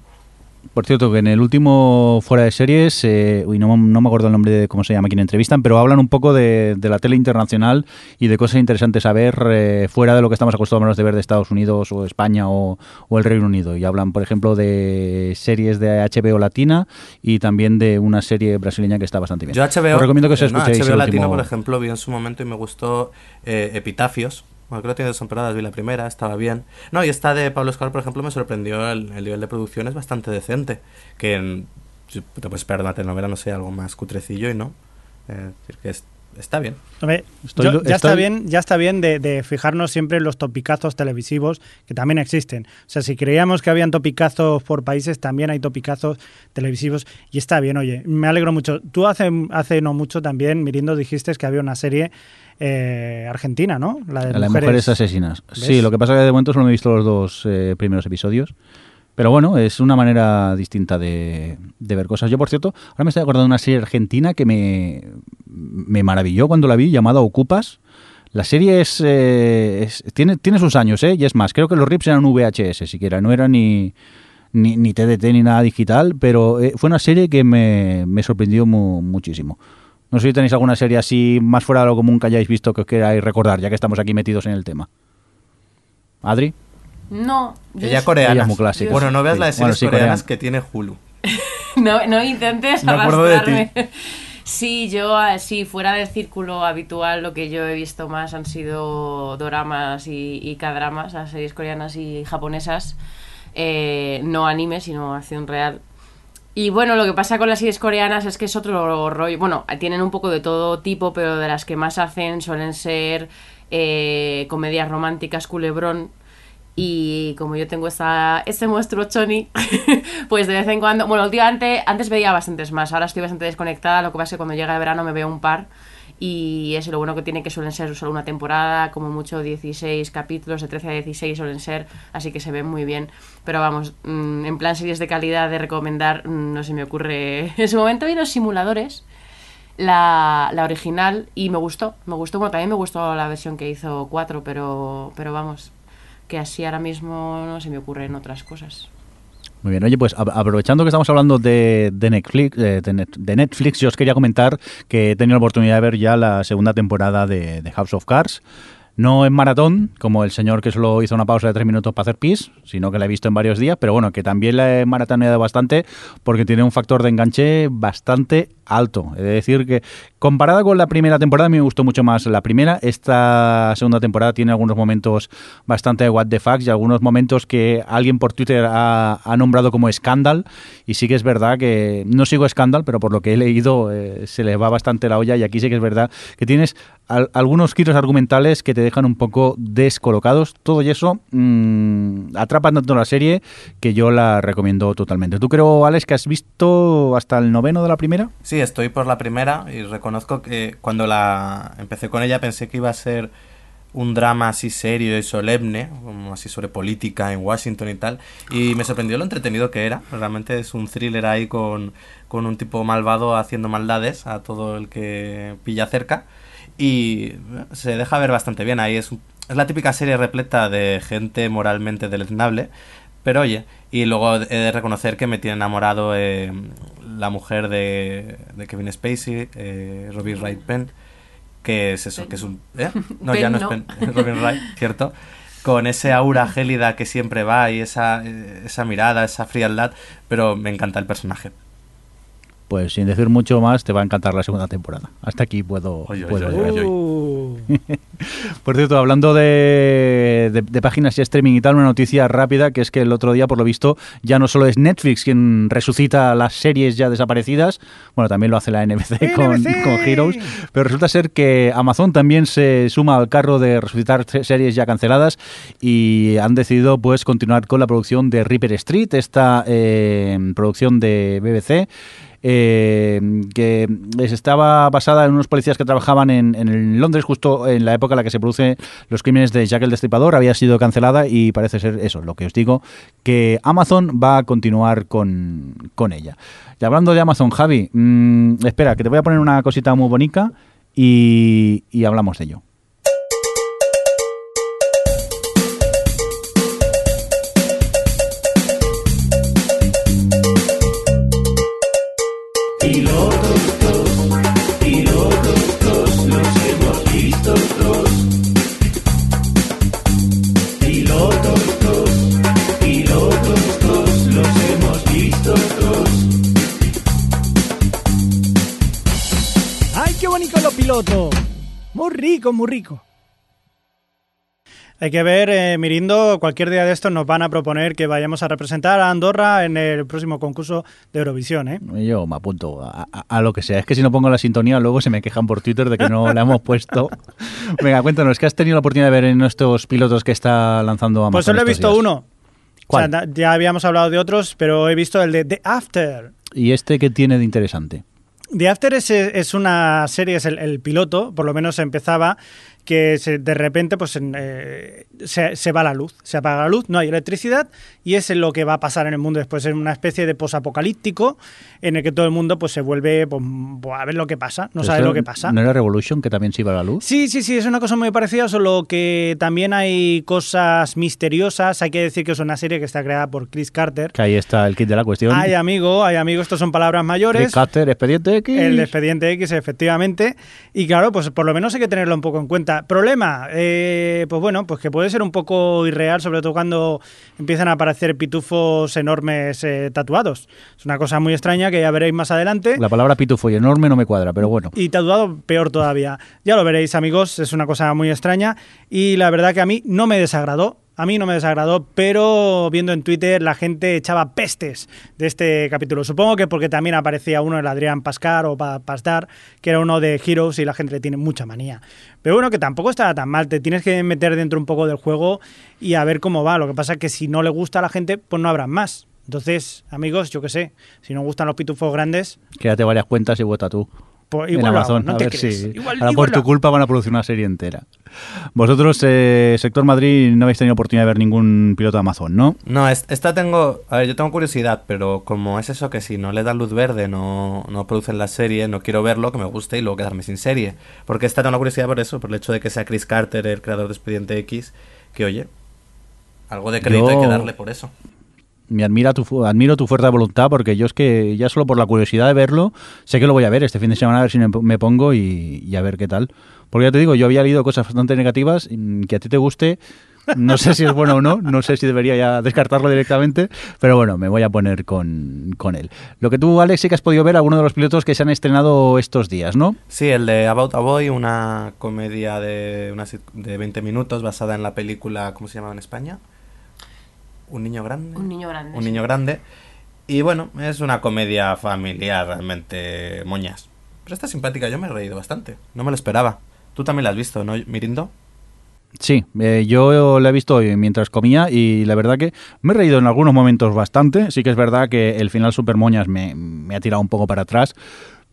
Por cierto, que en el último fuera de series, eh, uy, no, no me acuerdo el nombre de cómo se llama quien entrevistan, pero hablan un poco de, de la tele internacional y de cosas interesantes a ver eh, fuera de lo que estamos acostumbrados de ver de Estados Unidos o España o, o el Reino Unido. Y hablan, por ejemplo, de series de HBO latina y también de una serie brasileña que está bastante bien. Yo HBO, Os recomiendo que os eh, no, escuchéis HBO el Latino, último- por ejemplo, vi en su momento y me gustó eh, Epitafios. Bueno, creo que tiene dos temporadas, vi la primera, estaba bien. No, y esta de Pablo Escobar, por ejemplo, me sorprendió el, el nivel de producción, es bastante decente. Que en- te puedes esperar una telenovela, no sé, algo más cutrecillo y no. Eh, es decir, que es está bien. Hombre, Estoy- yo- ya está bien, ya está bien de, de fijarnos siempre en los topicazos televisivos que también existen. O sea, si creíamos que habían topicazos por países, también hay topicazos televisivos y está bien. Oye, me alegro mucho. Tú hace, hace no mucho también, Mirindo, dijiste que había una serie eh, argentina, ¿no? La de Las mujeres, asesinas. ¿Ves? Sí, lo que pasa es que de momento solo he visto los dos eh, primeros episodios. Pero bueno, es una manera distinta de, de ver cosas. Yo, por cierto, ahora me estoy acordando de una serie argentina que me, me maravilló cuando la vi, llamada Ocupas. La serie es, eh, es- tiene, tiene sus años, ¿eh? Y es más, creo que los rips eran VHS siquiera, no era ni, ni, ni TDT ni nada digital, pero eh, fue una serie que me, me sorprendió mu- muchísimo. No sé si tenéis alguna serie así más fuera de lo común que hayáis visto que os queráis recordar, ya que estamos aquí metidos en el tema. Adri, No, yo Ella es- coreana. Ella es muy clásica. Bueno, no veas Sí. las Bueno, series sí, coreanas coreana. que tiene Hulu. no, no intentes Me acuerdo de ti. Sí, yo así, fuera del círculo habitual, lo que yo he visto más han sido doramas y, y k-dramas, las series coreanas y japonesas, eh, no anime, sino acción real. Y bueno, lo que pasa con las series coreanas es que es otro rollo. Bueno, tienen un poco de todo tipo, pero de las que más hacen suelen ser eh, comedias románticas, culebrón. Y como yo tengo esta, este monstruo choni, pues de vez en cuando. Bueno, últimamente, antes veía bastantes más, ahora estoy bastante desconectada. Lo que pasa es que cuando llega el verano me veo un par. Y eso lo bueno que tiene que suelen ser solo una temporada, como mucho 16 capítulos, de 13 a 16 suelen ser, así que se ven muy bien. Pero vamos, mm, en plan series de calidad de recomendar, mm, no se me ocurre. En su momento vi los simuladores, la, la original, y me gustó, me gustó. Bueno, también me gustó la versión que hizo 4, pero, pero vamos, que así ahora mismo no se me ocurren otras cosas. Muy bien, oye, pues aprovechando que estamos hablando de, de Netflix, eh, de, Net- de Netflix, yo os quería comentar que he tenido la oportunidad de ver ya la segunda temporada de, de House of Cards. No en maratón, como el señor que solo hizo una pausa de tres minutos para hacer pis, sino que la he visto en varios días, pero bueno, que también la he maratoneado bastante porque tiene un factor de enganche bastante alto. Es decir, que comparada con la primera temporada, me gustó mucho más la primera. Esta segunda temporada tiene algunos momentos bastante what the fuck y algunos momentos que alguien por Twitter ha, nombrado como escándal. Y sí que es verdad que no sigo escándal, pero por lo que he leído eh, se le va bastante la olla. Y aquí sí que es verdad que tienes al- algunos giros argumentales que te dejan un poco descolocados. Todo y eso mm, atrapa tanto la serie que yo la recomiendo totalmente. ¿Tú creo, Alex, que has visto hasta el noveno de la primera? Sí, estoy por la primera y reconozco que cuando la empecé con ella pensé que iba a ser un drama así serio y solemne, como así sobre política en Washington y tal, y me sorprendió lo entretenido que era. Realmente es un thriller ahí con, con un tipo malvado haciendo maldades a todo el que pilla cerca y se deja ver bastante bien. Ahí es, es la típica serie repleta de gente moralmente deleznable, pero oye, y luego he de reconocer que me tiene enamorado eh, la mujer de, de Kevin Spacey, eh, Robbie Wright Penn, que es eso, Penn. que es un... ¿eh? No, Penn ya no es. Penn, Robin Wright, ¿cierto? Con ese aura gélida que siempre va y esa, esa mirada, esa frialdad, pero me encanta el personaje. Pues sin decir mucho más, te va a encantar la segunda temporada. Hasta aquí puedo, Oye, puedo oye, Por cierto, hablando de, de- de páginas y streaming y tal, una noticia rápida que es que el otro día, por lo visto, ya no solo es Netflix quien resucita las series ya desaparecidas, bueno, también lo hace la NBC con, Heroes, pero resulta ser que Amazon también se suma al carro de resucitar se- series ya canceladas y han decidido pues continuar con la producción de Reaper Street, esta eh, producción de BBC eh, que es- estaba basada en unos policías que trabajaban en, en Londres justo en la época en la que se producen los crímenes de Jack el Destripador, había sido cancelada y parece ser eso, lo que os digo, que Amazon va a continuar con, con ella. Y hablando de Amazon, Javi, mm, espera, que te voy a poner una cosita muy bonita y, y hablamos de ello. ¡Ay, qué bonito los pilotos! Muy rico, muy rico. Hay que ver, eh, Mirindo, cualquier día de estos nos van a proponer que vayamos a representar a Andorra en el próximo concurso de Eurovisión, ¿eh? Yo me apunto a, a- a lo que sea. Es que si no pongo la sintonía, luego se me quejan por Twitter de que no la hemos puesto. Venga, cuéntanos, ¿qué has tenido la oportunidad de ver en estos pilotos que está lanzando Amazon? Pues solo he visto días? uno. ¿Cuál? O sea, ya habíamos hablado de otros, pero he visto el de The After. ¿Y este qué tiene de interesante? The After es, es una serie, es el, el piloto, por lo menos empezaba, que se- de repente pues eh, se, se va la luz, se apaga la luz, no hay electricidad y es lo que va a pasar en el mundo después, es una especie de posapocalíptico en el que todo el mundo pues se vuelve pues, a ver lo que pasa, no sabe ¿Esto lo que pasa. ¿No era Revolution que también se iba la luz? Sí, sí, sí, es una cosa muy parecida, solo que también hay cosas misteriosas. Hay que decir que es una serie que está creada por Chris Carter. Que ahí está el kit de la cuestión. Hay amigo, hay amigo, estos son palabras mayores. Chris Carter, expediente X. El expediente X, efectivamente. Y claro, pues por lo menos hay que tenerlo un poco en cuenta. Problema, eh, pues bueno, pues que puede ser un poco irreal, sobre todo cuando empiezan a aparecer pitufos enormes eh, tatuados. Es una cosa muy extraña que ya veréis más adelante. La palabra pitufo y enorme no me cuadra, pero bueno. Y tatuado peor todavía. Ya lo veréis, amigos, es una cosa muy extraña. Y la verdad que a mí no me desagradó. A mí no me desagradó, pero viendo en Twitter la gente echaba pestes de este capítulo. Supongo que porque también aparecía uno, el Adrián Pascar o Pa- Pastar, que era uno de Heroes y la gente le tiene mucha manía. Pero bueno, que tampoco estaba tan mal. Te tienes que meter dentro un poco del juego y a ver cómo va. Lo que pasa es que si no le gusta a la gente, pues no habrán más. Entonces, amigos, yo qué sé, si no gustan los pitufos grandes, Quédate varias cuentas y vota tú. Pues en igual hago, Amazon, no a ver crees. si Igual- ahora igual por tu culpa van a producir una serie entera. Vosotros, eh, sector Madrid, no habéis tenido oportunidad de ver ningún piloto de Amazon, ¿no? No, es- esta tengo. A ver, yo tengo curiosidad, pero como es eso que si no le dan luz verde no, no producen la serie, no quiero verlo, que me guste y luego quedarme sin serie. Porque esta tengo curiosidad por eso, por el hecho de que sea Chris Carter, el creador de Expediente X, que oye, algo de crédito Yo- hay que darle por eso. Me admira tu, admiro tu fuerza de voluntad porque yo es que ya solo por la curiosidad de verlo, sé que lo voy a ver este fin de semana a ver si me, pongo y, a ver qué tal. Porque ya te digo, yo había leído cosas bastante negativas, mm, que a ti te guste, no sé si es bueno o no, no sé si debería ya descartarlo directamente, pero bueno, me voy a poner con, con él. Lo que tú, Alex, sí que has podido ver alguno de los pilotos que se han estrenado estos días, ¿no? Sí, el de About a Boy, una comedia de, una, de 20 minutos basada en la película, ¿cómo se llamaba en España? Un niño grande. Un niño grande. Un sí. niño grande. Y bueno, es una comedia familiar realmente moñas. Pero está simpática, yo me he reído bastante. No me lo esperaba. Tú también la has visto, ¿no, Mirindo? Sí, eh, yo la he visto hoy mientras comía y la verdad que me he reído en algunos momentos bastante. Sí que es verdad que el final Super Moñas me, me ha tirado un poco para atrás.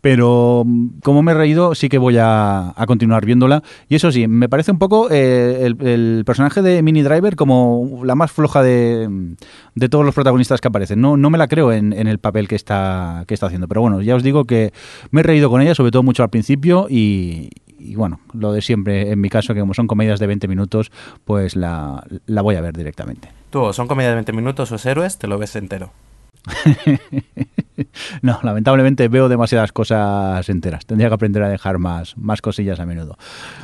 Pero mm, como me he reído, sí que voy a, a continuar viéndola. Y eso sí, me parece un poco eh, el, el personaje de Mini Driver como la más floja de, de todos los protagonistas que aparecen. No, no me la creo en, en el papel que está, que está haciendo. Pero bueno, ya os digo que me he reído con ella, sobre todo mucho al principio. Y, y bueno, lo de siempre, en mi caso, que como son comedias de 20 minutos, pues la, la voy a ver directamente. Tú, son comedias de 20 minutos o es héroes, te lo ves entero. no, lamentablemente veo demasiadas cosas enteras. Tendría que aprender a dejar más, más cosillas a menudo.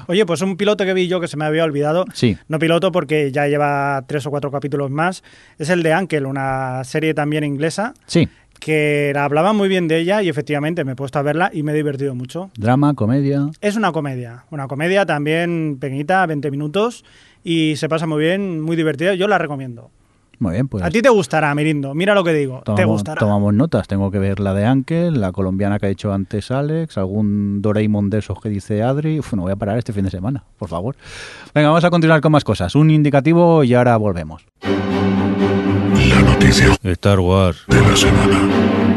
Oye, pues un piloto que vi yo que se me había olvidado. Sí. No piloto porque ya lleva tres o cuatro capítulos más. Es el de Ankel, una serie también inglesa Sí, que la hablaba muy bien de ella y efectivamente me he puesto a verla y me he divertido mucho. drama, comedia. Es una comedia, una comedia también pequeñita, 20 minutos y se pasa muy bien, muy divertida. Yo la recomiendo. Muy bien, pues. A ti te gustará, Mirindo. Mira lo que digo. te gustará. tomamos notas. Tengo que ver la de Ankel, la colombiana que ha hecho antes Alex, algún Doraemon de esos que dice Adri. Uf, no voy a parar este fin de semana, por favor. Venga, vamos a continuar con más cosas. Un indicativo y ahora volvemos. La noticia Star Wars. de la semana.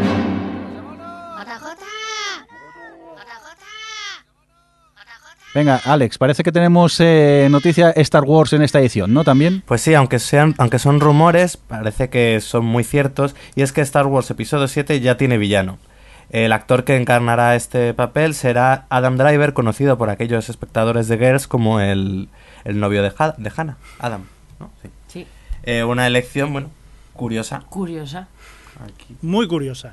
Venga, Alex, parece que tenemos eh, noticia Star Wars en esta edición, ¿no? También. Pues sí, aunque sean, aunque son rumores, parece que son muy ciertos. Y es que Star Wars Episodio 7 ya tiene villano. El actor que encarnará este papel será Adam Driver, conocido por aquellos espectadores de Girls como el, el novio de, Ha- de Hannah. Adam, ¿no? Sí. Sí, Eh, una elección, bueno, curiosa. curiosa. Aquí. Muy curiosa.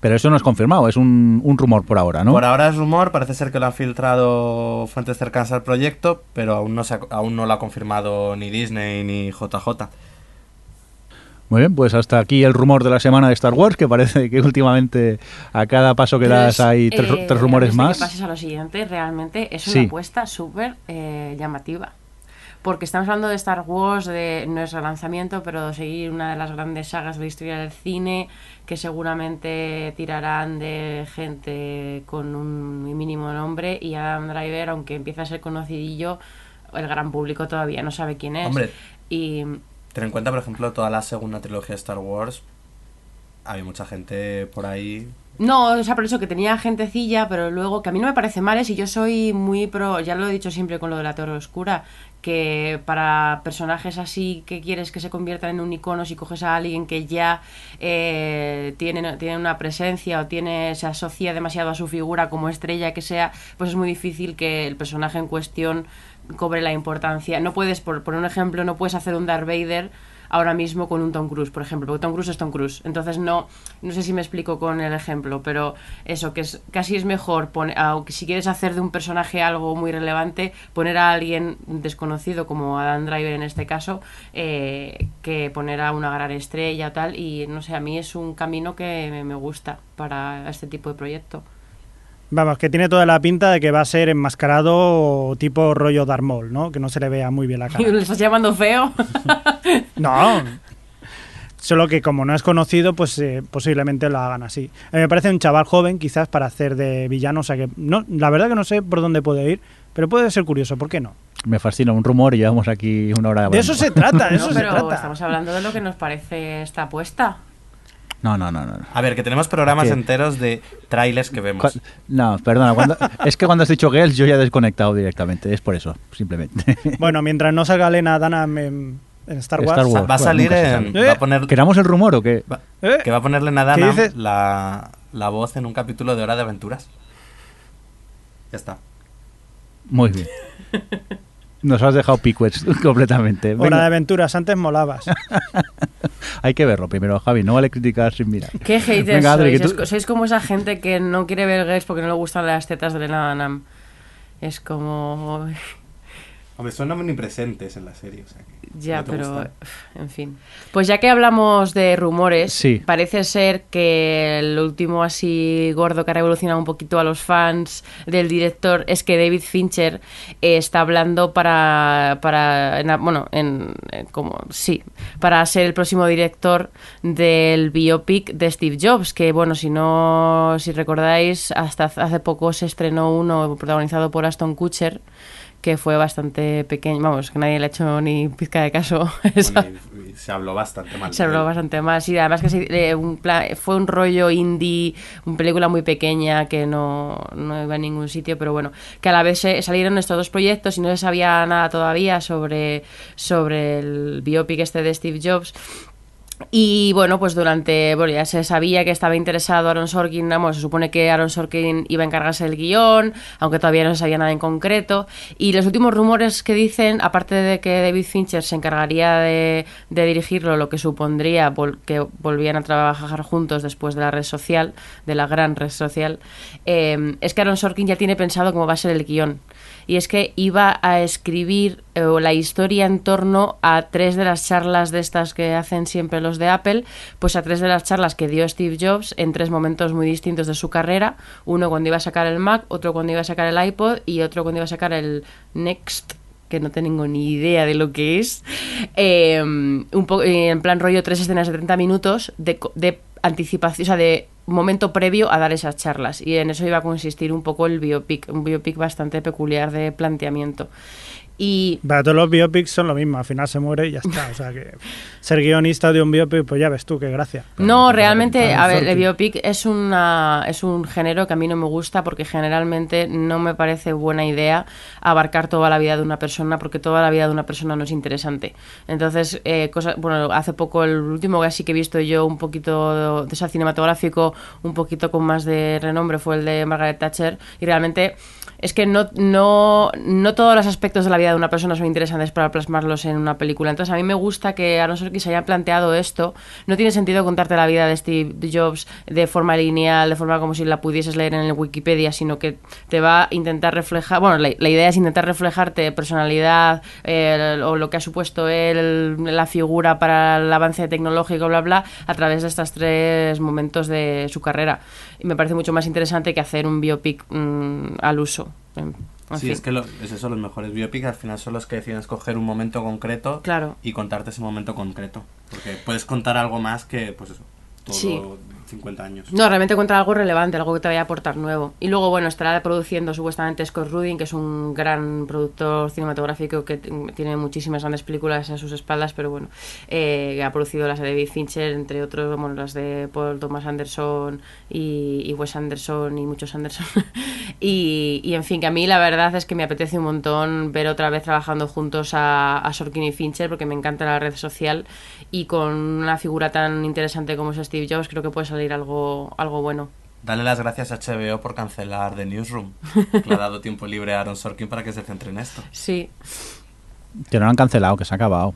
Pero eso no es confirmado, es un, un rumor por ahora, ¿no? Por ahora es rumor, parece ser que lo han filtrado fuentes cercanas al proyecto, pero aún no, se ha- aún no lo ha confirmado ni Disney ni JJ. Muy bien, pues hasta aquí el rumor de la semana de Star Wars, que parece que últimamente a cada paso que das hay tres, eh, tres rumores antes de más. que pases a lo siguiente, realmente es una Sí. apuesta súper eh, llamativa. Porque estamos hablando de Star Wars, de no es relanzamiento, pero de seguir una de las grandes sagas de la historia del cine, que seguramente tirarán de gente con un mínimo nombre, y Adam Driver, aunque empieza a ser conocidillo, el gran público todavía no sabe quién es. Hombre. Y Ten en cuenta, por ejemplo, toda la segunda trilogía de Star Wars. Hay mucha gente por ahí. No, o sea, por eso que tenía gentecilla, pero luego que a mí no me parece mal, es y yo soy muy pro, ya lo he dicho siempre con lo de la Torre Oscura, que para personajes así que quieres que se conviertan en un icono, si coges a alguien que ya eh, tiene, tiene una presencia o tiene se asocia demasiado a su figura como estrella que sea, pues es muy difícil que el personaje en cuestión cobre la importancia. No puedes, por poner un ejemplo, no puedes hacer un Darth Vader ahora mismo con un Tom Cruise, por ejemplo, porque Tom Cruise es Tom Cruise. Entonces no, no sé si me explico con el ejemplo, pero eso, que es, casi es mejor, poner, aunque si quieres hacer de un personaje algo muy relevante, poner a alguien desconocido, como Adam Driver en este caso, eh, que poner a una gran estrella tal, y no sé, a mí es un camino que me, gusta para este tipo de proyecto. Vamos, que tiene toda la pinta de que va a ser enmascarado tipo rollo Darth Maul, ¿no? Que no se le vea muy bien la ¿Y cara. le estás llamando feo? No. Solo que como no es conocido, pues eh, posiblemente lo hagan así. A mí me parece un chaval joven, quizás, para hacer de villano. O sea que no, la verdad que no sé por dónde puede ir, pero puede ser curioso, ¿por qué no? Me fascina un rumor y llevamos aquí una hora De eso se trata, de eso No, se pero trata. estamos hablando de lo que nos parece esta apuesta. No, no, no, no. A ver, que tenemos programas ¿Qué? enteros de trailers que vemos. Cu- No, perdona, cuando- es que cuando has dicho Girls yo ya he desconectado directamente, es por eso, simplemente. Bueno, mientras no salga Lena Dunham en, en Star Wars. Star va a salir en. Va a poner, ¿Queramos el rumor o qué? va- ¿Eh? que va a ponerle nada ¿Qué dices? la, la voz en un capítulo de Hora de Aventuras. Ya está. Muy bien. Nos has dejado picuets completamente. Hora Venga, de aventuras, antes molabas. hay que verlo primero, Javi, no vale criticar sin mirar. ¿Qué haters Venga, Adri, sois? tú- como esa gente que no quiere ver Girls porque no le gustan las tetas de Lena Dunham. Es como... Hombre, son omnipresentes en la serie. O sea que Ya, no pero... gustan. En fin. Pues ya que hablamos de rumores, Sí. parece ser que el último así gordo que ha revolucionado un poquito a los fans del director es que David Fincher eh, está hablando para... para en- bueno, en, en- como... Sí, para ser el próximo director del biopic de Steve Jobs, que bueno, si no... Si recordáis, hasta hace poco se estrenó uno protagonizado por Aston Kutcher, que fue bastante pequeño, vamos, que nadie le ha hecho ni pizca de caso. Esa- Bueno, y- y se habló bastante mal. se habló bastante más y además que eh, un pla- fue un rollo indie, una película muy pequeña que no, no iba a ningún sitio, pero bueno, que a la vez se- salieron estos dos proyectos y no se sabía nada todavía sobre, sobre el biopic este de Steve Jobs. Y bueno, pues durante, bueno, ya se sabía que estaba interesado Aaron Sorkin, vamos, se supone que Aaron Sorkin iba a encargarse del guion, aunque todavía no se sabía nada en concreto. Y los últimos rumores que dicen, aparte de que David Fincher se encargaría de, de dirigirlo, lo que supondría que volvían a trabajar juntos después de la red social, de la gran red social, eh, es que Aaron Sorkin ya tiene pensado cómo va a ser el guion. Y es que iba a escribir eh, la historia en torno a tres de las charlas de estas que hacen siempre los de Apple, pues a tres de las charlas que dio Steve Jobs en tres momentos muy distintos de su carrera. Uno cuando iba a sacar el Mac, otro cuando iba a sacar el iPod y otro cuando iba a sacar el Next que no tengo ni idea de lo que es, eh, un po- eh, en plan rollo tres escenas de 30 minutos de, de anticipación, o sea, de momento previo a dar esas charlas. Y en eso iba a consistir un poco el biopic, un biopic bastante peculiar de planteamiento. Y Para todos los biopics son lo mismo, al final se muere y ya está. O sea que ser guionista de un biopic, pues ya ves tú, qué gracia. No, realmente, a ver, el biopic es una es un género que a mí no me gusta porque generalmente no me parece buena idea abarcar toda la vida de una persona porque toda la vida de una persona no es interesante. Entonces, eh, cosa, bueno, hace poco el último que sí que he visto yo un poquito de ese cinematográfico un poquito con más de renombre fue el de Margaret Thatcher y realmente es que no, no, no todos los aspectos de la vida de una persona son interesantes para plasmarlos en una película. Entonces, a mí me gusta que Aaron Sorkin se haya planteado esto. No tiene sentido contarte la vida de Steve Jobs de forma lineal, de forma como si la pudieses leer en el Wikipedia, sino que te va a intentar reflejar. Bueno, la, la idea es intentar reflejarte personalidad eh, o lo que ha supuesto él, la figura para el avance tecnológico, bla, bla, a través de estos tres momentos de su carrera. Y me parece mucho más interesante que hacer un biopic mm, al uso. En Sí, fin. es que lo- es eso, los mejores biopics al final son los que deciden escoger un momento concreto Claro. y contarte ese momento concreto. Porque puedes contar algo más que, pues eso, todo Sí. 50 años. No, realmente encuentra algo relevante, algo que te vaya a aportar nuevo. Y luego, bueno, estará produciendo supuestamente Scott Rudin, que es un gran productor cinematográfico que tiene muchísimas grandes películas a sus espaldas, pero bueno, eh, ha producido las de David Fincher, entre otros, bueno, las de Paul Thomas Anderson y, Wes Anderson y muchos Anderson. y, y, en fin, que a mí la verdad es que me apetece un montón ver otra vez trabajando juntos a, a Sorkin y Fincher, porque me encanta la red social y con una figura tan interesante como es Steve Jobs, creo que puede salir algo, algo bueno. Dale las gracias a HBO por cancelar The Newsroom, que le ha dado tiempo libre a Aaron Sorkin para que se centre en esto. Sí, Que no lo han cancelado, que se ha acabado.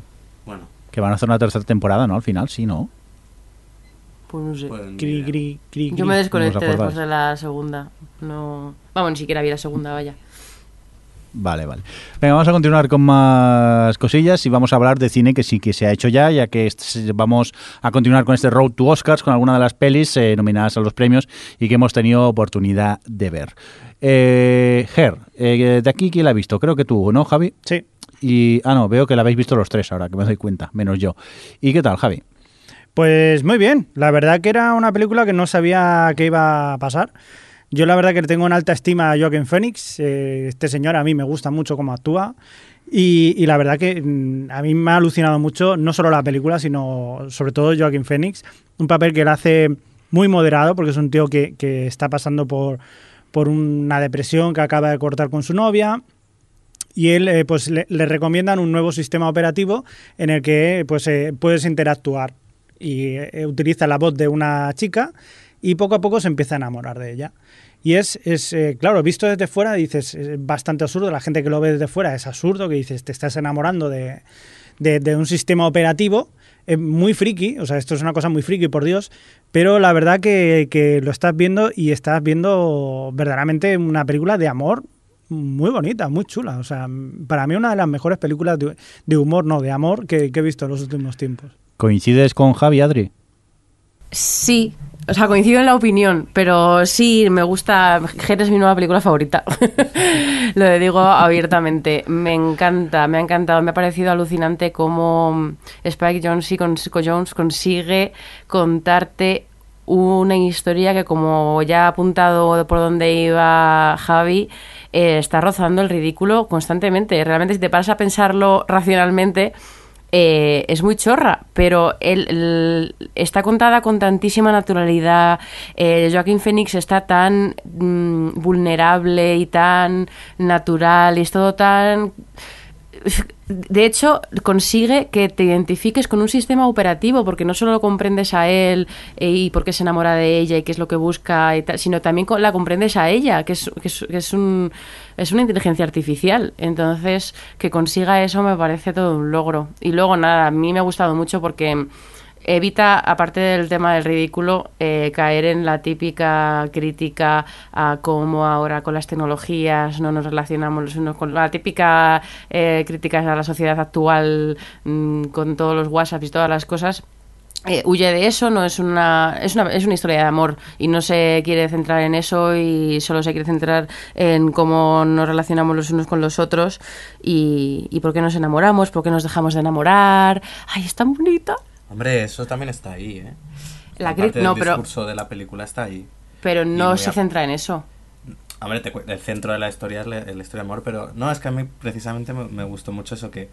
Bueno, Que van a hacer una tercera temporada, ¿no? Al final, sí, ¿no? pues no sé. pues ni Cri, idea. cri, cri, Yo me desconecté después de la segunda. No. Vamos, ni siquiera vi la segunda, vaya. Vale, vale. Venga, vamos a continuar con más cosillas y vamos a hablar de cine que sí que se ha hecho ya, ya que vamos a continuar con este Road to Oscars con alguna de las pelis eh, nominadas a los premios y que hemos tenido oportunidad de ver. Eh, Ger, eh, de aquí, ¿quién la ha visto? Creo que tú, ¿no, Javi? Sí. Y, ah, no, veo que la habéis visto los tres ahora, que me doy cuenta, menos yo. ¿Y qué tal, Javi? Pues muy bien, la verdad que era una película que no sabía que iba a pasar. Yo la verdad que tengo en alta estima a Joaquin Phoenix, eh, este señor a mí me gusta mucho cómo actúa y, y la verdad que mm, a mí me ha alucinado mucho, no solo la película, sino sobre todo Joaquin Phoenix, un papel que él hace muy moderado porque es un tío que, que está pasando por, por una depresión que acaba de cortar con su novia, y él eh, pues le, le recomiendan un nuevo sistema operativo en el que pues eh, puedes interactuar y eh, utiliza la voz de una chica y poco a poco se empieza a enamorar de ella. Y es, es eh, claro, visto desde fuera dices, es bastante absurdo, la gente que lo ve desde fuera es absurdo, que dices, te estás enamorando de, de, de un sistema operativo eh, muy friki, o sea, esto es una cosa muy friki, por Dios, pero la verdad que, que lo estás viendo y estás viendo verdaderamente una película de amor muy bonita, muy chula. O sea, para mí una de las mejores películas de, de humor, no, de amor que, que he visto en los últimos tiempos. ¿Coincides con Javi, Adri? Sí, o sea, coincido en la opinión, pero sí, me gusta. Ger es mi nueva película favorita. Lo digo abiertamente. Me encanta, me ha encantado. Me ha parecido alucinante cómo Spike Jonze cons- Jones consigue contarte una historia que, como ya ha apuntado por donde iba Javi, eh, está rozando el ridículo constantemente. Realmente, si te paras a pensarlo racionalmente, eh, es muy chorra, pero él, está contada con tantísima naturalidad. Eh, Joaquín Phoenix está tan mm, vulnerable y tan natural y es todo tan. De hecho, consigue que te identifiques con un sistema operativo, porque no solo lo comprendes a él eh, y por qué se enamora de ella y qué es lo que busca, y tal, sino también la comprendes a ella, que es, que es, que es un, es una inteligencia artificial. Entonces, que consiga eso me parece todo un logro. Y luego, nada, a mí me ha gustado mucho porque evita, aparte del tema del ridículo, eh, caer en la típica crítica a cómo ahora con las tecnologías no nos relacionamos los unos con la típica eh, crítica a la sociedad actual mm, con todos los WhatsApp y todas las cosas. Eh, huye de eso, no es una, es una es una historia de amor y no se quiere centrar en eso y solo se quiere centrar en cómo nos relacionamos los unos con los otros y, y por qué nos enamoramos, por qué nos dejamos de enamorar. Ay, es tan bonita. Hombre, eso también está ahí, ¿eh? La del no, pero- discurso de la película está ahí. Pero no se a- centra en eso. Hombre, te el centro de la historia es la, la historia de amor, pero no, es que a mí precisamente me, me gustó mucho eso que,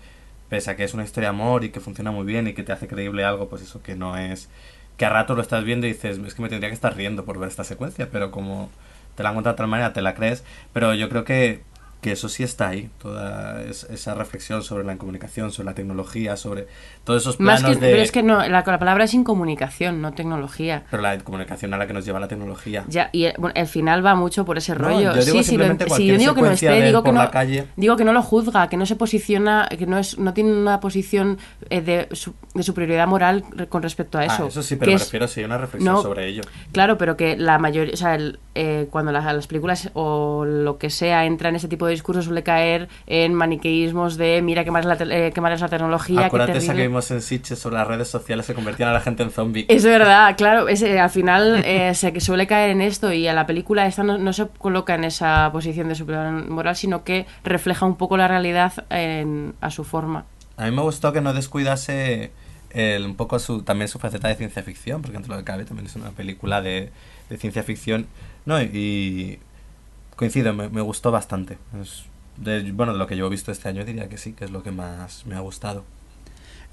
pese a que es una historia de amor y que funciona muy bien y que te hace creíble algo, pues eso que no es... Que a rato lo estás viendo y dices, es que me tendría que estar riendo por ver esta secuencia, pero como te la han contado de otra manera, te la crees. Pero yo creo que, que eso sí está ahí, toda es- esa reflexión sobre la comunicación, sobre la tecnología, sobre todos esos Más planos que, de... Pero es que no, la, la palabra es incomunicación, no tecnología. Pero la comunicación a la que nos lleva la tecnología. Ya, y eh, bueno, el final va mucho por ese No, rollo. yo digo sí, sí, lo sí, cualquier yo digo que no esté, digo que no, la calle. digo que no lo juzga, que no se posiciona, que no es, no tiene una posición eh, de, su- de superioridad moral con respecto a eso. Ah, eso sí, que pero me es- refiero si hay una reflexión no, sobre ello. Claro, pero que la mayoría, o sea, el, eh, cuando las, las películas o lo que sea entra en ese tipo de discurso suele caer en maniqueísmos de mira qué mal es la, te- eh, qué mal es la tecnología, Acuérdate esa que vimos en Sitches sobre las redes sociales que convertían a la gente en zombie. Es verdad, claro, es, eh, al final eh, se suele caer en esto y a la película esta no, no se coloca en esa posición de superioridad moral, sino que refleja un poco la realidad en- a su forma. A mí me gustó que no descuidase el- un poco su, también su faceta de ciencia ficción, porque entre lo que cabe también es una película de, de ciencia ficción. No, y coincido, me, me gustó bastante. Es de, bueno, de lo que yo he visto este año diría que sí, que es lo que más me ha gustado.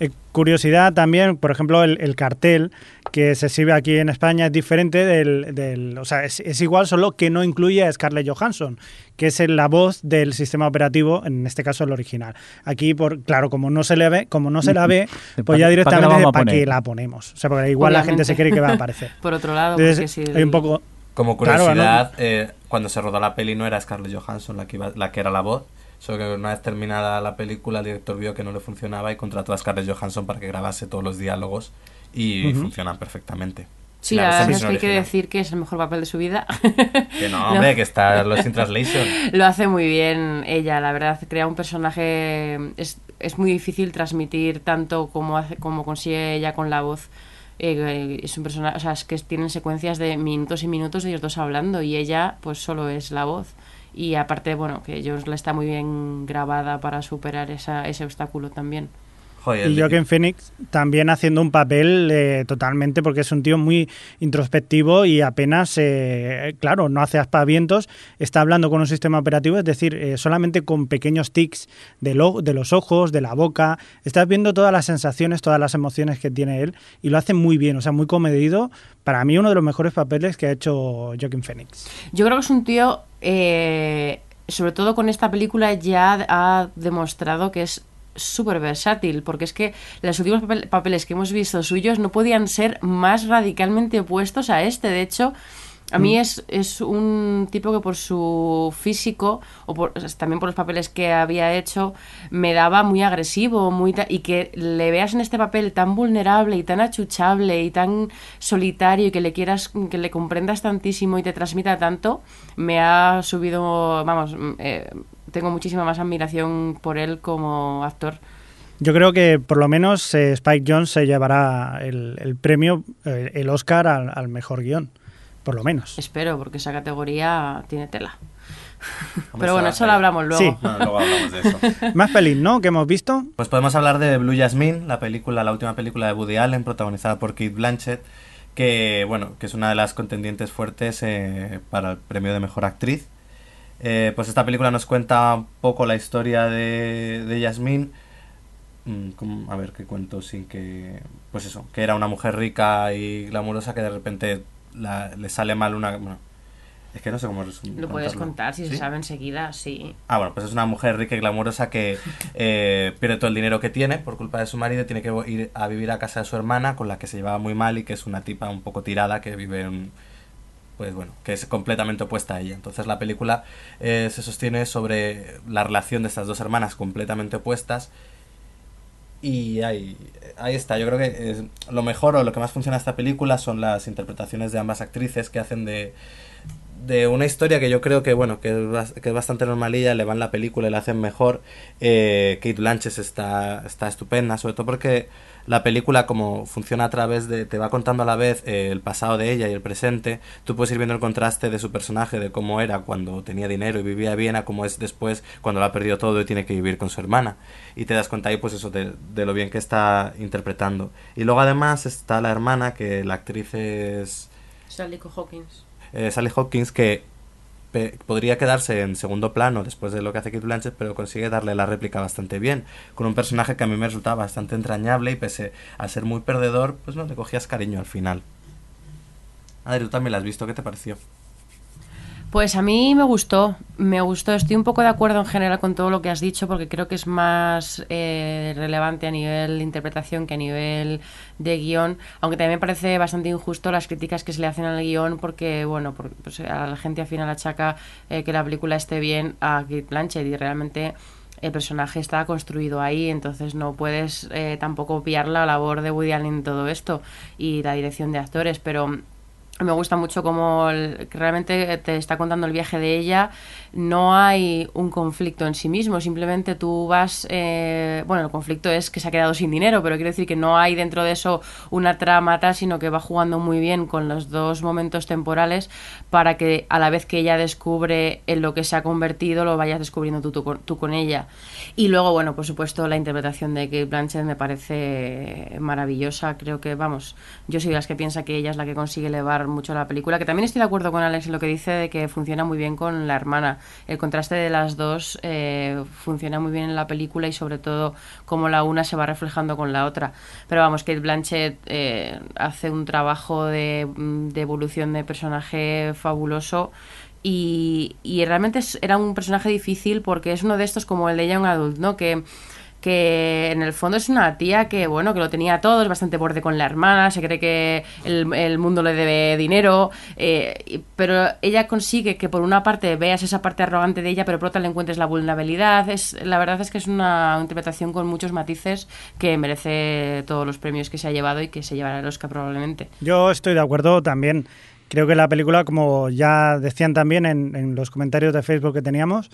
Eh, curiosidad también, por ejemplo, el, el cartel que se exhibe aquí en España es diferente del... del- o sea, es, es igual, solo que no incluye a Scarlett Johansson, que es la voz del sistema operativo, en este caso el original. Aquí, por claro, como no se le ve, como no se la ve, ¿Pa- pues ya pa' qué la directamente para qué la ponemos. O sea, porque igual la gente se cree que va a aparecer. Por otro lado, Entonces, porque si hay un poco... Como Claro, curiosidad, eh, cuando se rodó la peli no era Scarlett Johansson la que, iba- la que era la voz, solo que una vez terminada la película el director vio que no le funcionaba y contrató a Scarlett Johansson para que grabase todos los diálogos y funcionan perfectamente. Sí, La verdad es que hay que decir que es el mejor papel de su vida. Que no, hombre, que está Lost in Translation. Lo hace muy bien ella, la verdad, crea un personaje... Es, es muy difícil transmitir tanto como, hace, como consigue ella con la voz. Eh, es un personaje, o sea, es que tienen secuencias de minutos y minutos de ellos dos hablando y ella pues solo es la voz. Y aparte, bueno, que Jones la está muy bien grabada para superar esa, ese obstáculo también. Joder, Y Joaquin Phoenix también haciendo un papel eh, totalmente, porque es un tío muy introspectivo y apenas, eh, claro, no hace aspavientos, está hablando con un sistema operativo, es decir, eh, solamente con pequeños tics de, lo- de los ojos, de la boca, estás viendo todas las sensaciones, todas las emociones que tiene él y lo hace muy bien, o sea, muy comedido. Para mí uno de los mejores papeles que ha hecho Joaquin Phoenix. Yo creo que es un tío, eh, sobre todo con esta película, ya ha demostrado que es súper versátil, porque es que los últimos papel- papeles que hemos visto suyos no podían ser más radicalmente opuestos a este. De hecho, a mí es, es un tipo que por su físico, o por- también por los papeles que había hecho, me daba muy agresivo, muy y que le veas en este papel tan vulnerable y tan achuchable y tan solitario y que le quieras, que le comprendas tantísimo y te transmita tanto, me ha subido, vamos, mm, eh, tengo muchísima más admiración por él como actor. Yo creo que por lo menos eh, Spike Jones se llevará el, el premio, eh, el Oscar al, al mejor guion, por lo menos. Espero, porque esa categoría tiene tela. Pero bueno, eso lo hablamos luego. Sí. Luego hablamos de eso. Más pelis, ¿no? Que hemos visto. Pues podemos hablar de Blue Jasmine, la película, la última película de Woody Allen, protagonizada por Kate Blanchett, que bueno, que es una de las contendientes fuertes eh, para el premio de mejor actriz. Eh, pues esta película nos cuenta un poco la historia de, de Jasmine. Mm, a ver qué cuento sin que. Pues eso, que era una mujer rica y glamurosa que de repente la- le sale mal una. Bueno, es que no sé cómo resumir. Lo puedes contar si se sabe enseguida, sí. Ah, bueno, pues es una mujer rica y glamurosa que eh, pierde todo el dinero que tiene por culpa de su marido y tiene que ir a vivir a casa de su hermana con la que se llevaba muy mal y que es una tipa un poco tirada que vive en... Pues bueno, que es completamente opuesta a ella. Entonces la película eh, se sostiene sobre la relación de estas dos hermanas completamente opuestas y ahí, ahí está. Yo creo que es lo mejor o lo que más funciona esta película son las interpretaciones de ambas actrices que hacen de, de una historia que yo creo que bueno que que es bastante normalilla, le van la película y la hacen mejor. Eh, Kate Blanchett está, está estupenda, sobre todo porque la película como funciona a través de, te va contando a la vez eh, el pasado de ella y el presente, tú puedes ir viendo el contraste de su personaje, de cómo era cuando tenía dinero y vivía bien, a cómo es después cuando lo ha perdido todo y tiene que vivir con su hermana. Y te das cuenta ahí pues eso de, de lo bien que está interpretando. Y luego además está la hermana, que la actriz es... Sally Hawkins. eh, Sally Hopkins que podría quedarse en segundo plano después de lo que hace Kate Blanchett, pero consigue darle la réplica bastante bien, con un personaje que a mí me resultaba bastante entrañable y pese a ser muy perdedor, pues no le cogías cariño al final. Adri, tú también la has visto, ¿qué te pareció? Pues a mí me gustó, me gustó. Estoy un poco de acuerdo en general con todo lo que has dicho porque creo que es más eh, relevante a nivel de interpretación que a nivel de guion. Aunque también me parece bastante injusto las críticas que se le hacen al guion porque, bueno, pues a la gente al final achaca eh, que la película esté bien a Kate Blanchett y realmente el personaje está construido ahí, entonces no puedes eh, tampoco obviar la labor de Woody Allen en todo esto y la dirección de actores, pero Me gusta mucho que realmente te está contando el viaje de ella. No hay un conflicto en sí mismo, simplemente tú vas. eh, bueno, el conflicto es que se ha quedado sin dinero, pero quiero decir que no hay dentro de eso una trama tal, sino que va jugando muy bien con los dos momentos temporales para que a la vez que ella descubre en lo que se ha convertido, lo vayas descubriendo tú, tú, tú con ella. Y luego, bueno, por supuesto, la interpretación de Kate Blanchett me parece maravillosa. Creo que, vamos, yo soy de las que piensa que ella es la que consigue elevar mucho la película. Que también estoy de acuerdo con Alex en lo que dice de que funciona muy bien con la hermana. El contraste de las dos eh, funciona muy bien en la película y, sobre todo, cómo la una se va reflejando con la otra. Pero vamos, Kate Blanchett eh, hace un trabajo de, de evolución de personaje fabuloso. Y, realmente era un personaje difícil porque es uno de estos como el de Young Adult, ¿no? Que, que en el fondo es una tía que, bueno, que lo tenía todo, es bastante borde con la hermana, se cree que el, el mundo le debe dinero, eh, pero ella consigue que por una parte veas esa parte arrogante de ella, pero por otra le encuentres la vulnerabilidad. Es, la verdad es que es una interpretación con muchos matices que merece todos los premios que se ha llevado y que se llevará el Oscar probablemente. Yo estoy de acuerdo también. Creo que la película, como ya decían también en, en los comentarios de Facebook que teníamos,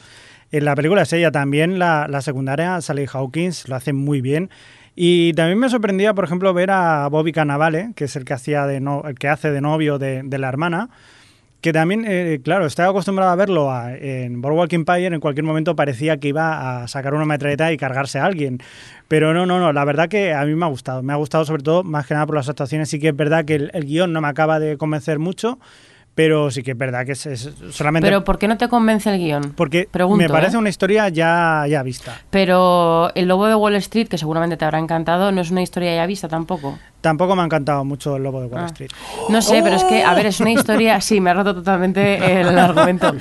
en la película es ella también, la, la secundaria, Sally Hawkins, lo hace muy bien. Y también me sorprendía, por ejemplo, ver a Bobby Cannavale, que es el que, hacía el que hace de novio de, de la hermana, que también, eh, claro, estaba acostumbrado a verlo a- en Boardwalk Empire, en cualquier momento parecía que iba a sacar una metralleta y cargarse a alguien. Pero no, no, no, la verdad que a mí me ha gustado. Me ha gustado sobre todo, más que nada por las actuaciones. Sí que es verdad que el, el guion no me acaba de convencer mucho, pero sí que es verdad que es, es solamente... Pero ¿por qué no te convence el guion? porque Pregunto, me parece ¿eh? una historia ya, ya vista. Pero El Lobo de Wall Street, que seguramente te habrá encantado, no es una historia ya vista tampoco. Tampoco me ha encantado mucho el Lobo de Wall Ah. Street. No sé, pero es que, a ver, es una historia. Sí, me ha roto totalmente el argumento.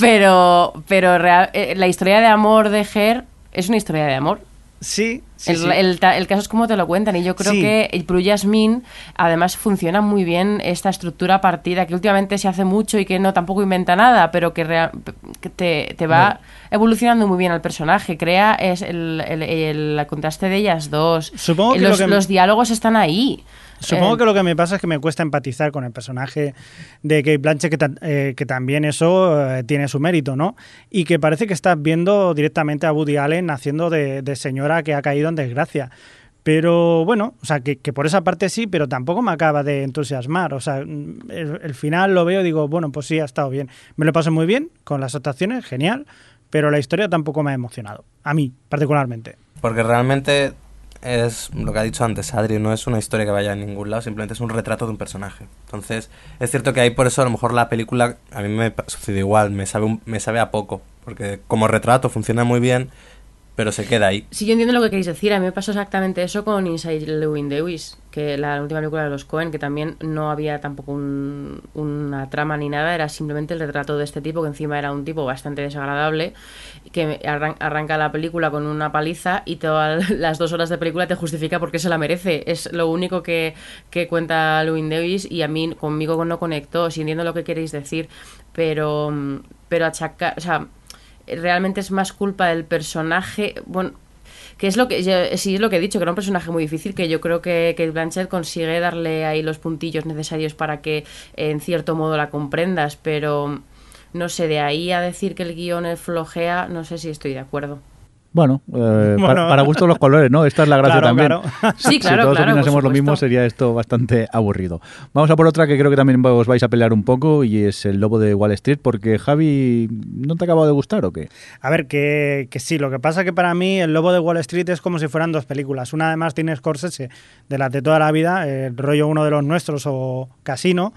Pero, pero real- eh, la historia de amor de Ger es una historia de amor. Sí, sí, el, sí. el ta- el caso es como te lo cuentan y yo creo Sí. que el Blue Jasmine además funciona muy bien esta estructura partida que últimamente se hace mucho y que no tampoco inventa nada pero que, rea- que te, te va evolucionando muy bien al personaje crea es el, el- contraste de ellas dos Supongo que los, lo que- los diálogos están ahí Supongo Eh, que lo que me pasa es que me cuesta empatizar con el personaje de Kate Blanchett, que, ta- eh, que también eso eh, tiene su mérito, ¿no? Y que parece que estás viendo directamente a Woody Allen haciendo de, de señora que ha caído en desgracia. Pero bueno, o sea, que, que por esa parte sí, pero tampoco me acaba de entusiasmar. O sea, mm, el, el final lo veo y digo, bueno, pues sí, ha estado bien. Me lo paso muy bien con las actuaciones, genial, pero la historia tampoco me ha emocionado. A mí, particularmente. Porque realmente es lo que ha dicho antes Adri, no es una historia que vaya a ningún lado, simplemente es un retrato de un personaje. Entonces, es cierto que ahí por eso a lo mejor la película, a mí me sucede igual, me sabe, un- me sabe a poco, porque como retrato funciona muy bien, pero se queda ahí. Sí, yo entiendo lo que queréis decir. A mí me pasó exactamente eso con Inside Llewyn Lewis, que la última película de los Cohen, que también no había tampoco un- una trama ni nada, era simplemente el retrato de este tipo, que encima era un tipo bastante desagradable, que arran- arranca la película con una paliza y todas las dos horas de película te justifica por qué se la merece. Es lo único que, que cuenta Llewyn Davis y a mí conmigo no conectó. Si entiendo lo que queréis decir, pero, pero achaca, o sea, realmente es más culpa del personaje. Bueno, que es lo que sí es lo que he dicho, que era un personaje muy difícil, que yo creo que, que Blanchett consigue darle ahí los puntillos necesarios para que en cierto modo la comprendas, pero no sé, de ahí a decir que el guion es flojea, no sé si estoy de acuerdo. Bueno, eh, Bueno. Para, para gusto los colores, ¿no? Esta es la gracia Claro, también. claro. Sí, claro, si todos claro, opinásemos lo mismo, sería esto bastante aburrido. Vamos a por otra que creo que también os vais a pelear un poco y es el lobo de Wall Street, porque Javi, ¿no te acaba de gustar o qué? A ver, que, que sí, lo que pasa que para mí El Lobo de Wall Street es como si fueran dos películas. Una además tiene Scorsese, de las de toda la vida, el rollo uno de los nuestros o Casino,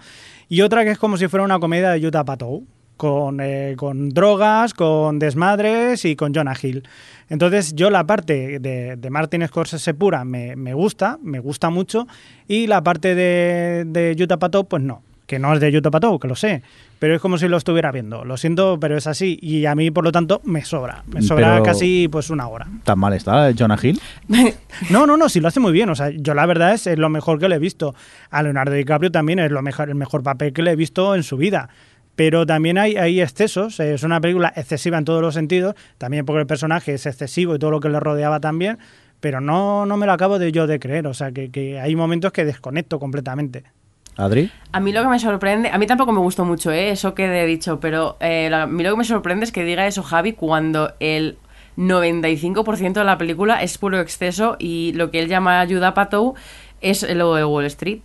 y otra que es como si fuera una comedia de Utah Patou, con, eh, con drogas, con desmadres y con Jonah Hill. Entonces yo la parte de, de Martin Scorsese pura me, me gusta, me gusta mucho, y la parte de, de Utah Patou, pues no, que no es de Utah Patou, que lo sé, pero es como si lo estuviera viendo. Lo siento, pero es así, y a mí, por lo tanto, me sobra. Me sobra Pero- casi pues una hora. ¿Tan mal está Jonah Hill? No, no, no, sí lo hace muy bien. O sea, yo la verdad es, es lo mejor que le he visto. A Leonardo DiCaprio también es lo mejor, el mejor papel que le he visto en su vida. Pero también hay, hay excesos. Es una película excesiva en todos los sentidos. También porque el personaje es excesivo y todo lo que le rodeaba también. Pero no, no me lo acabo de yo de creer. O sea, que, que hay momentos que desconecto completamente. Adri. A mí lo que me sorprende, a mí tampoco me gustó mucho ¿eh? eso que he dicho, pero eh, a mí lo que me sorprende es que diga eso Javi cuando el 95% de la película es puro exceso y lo que él llama ayuda Patou es lo de Wall Street.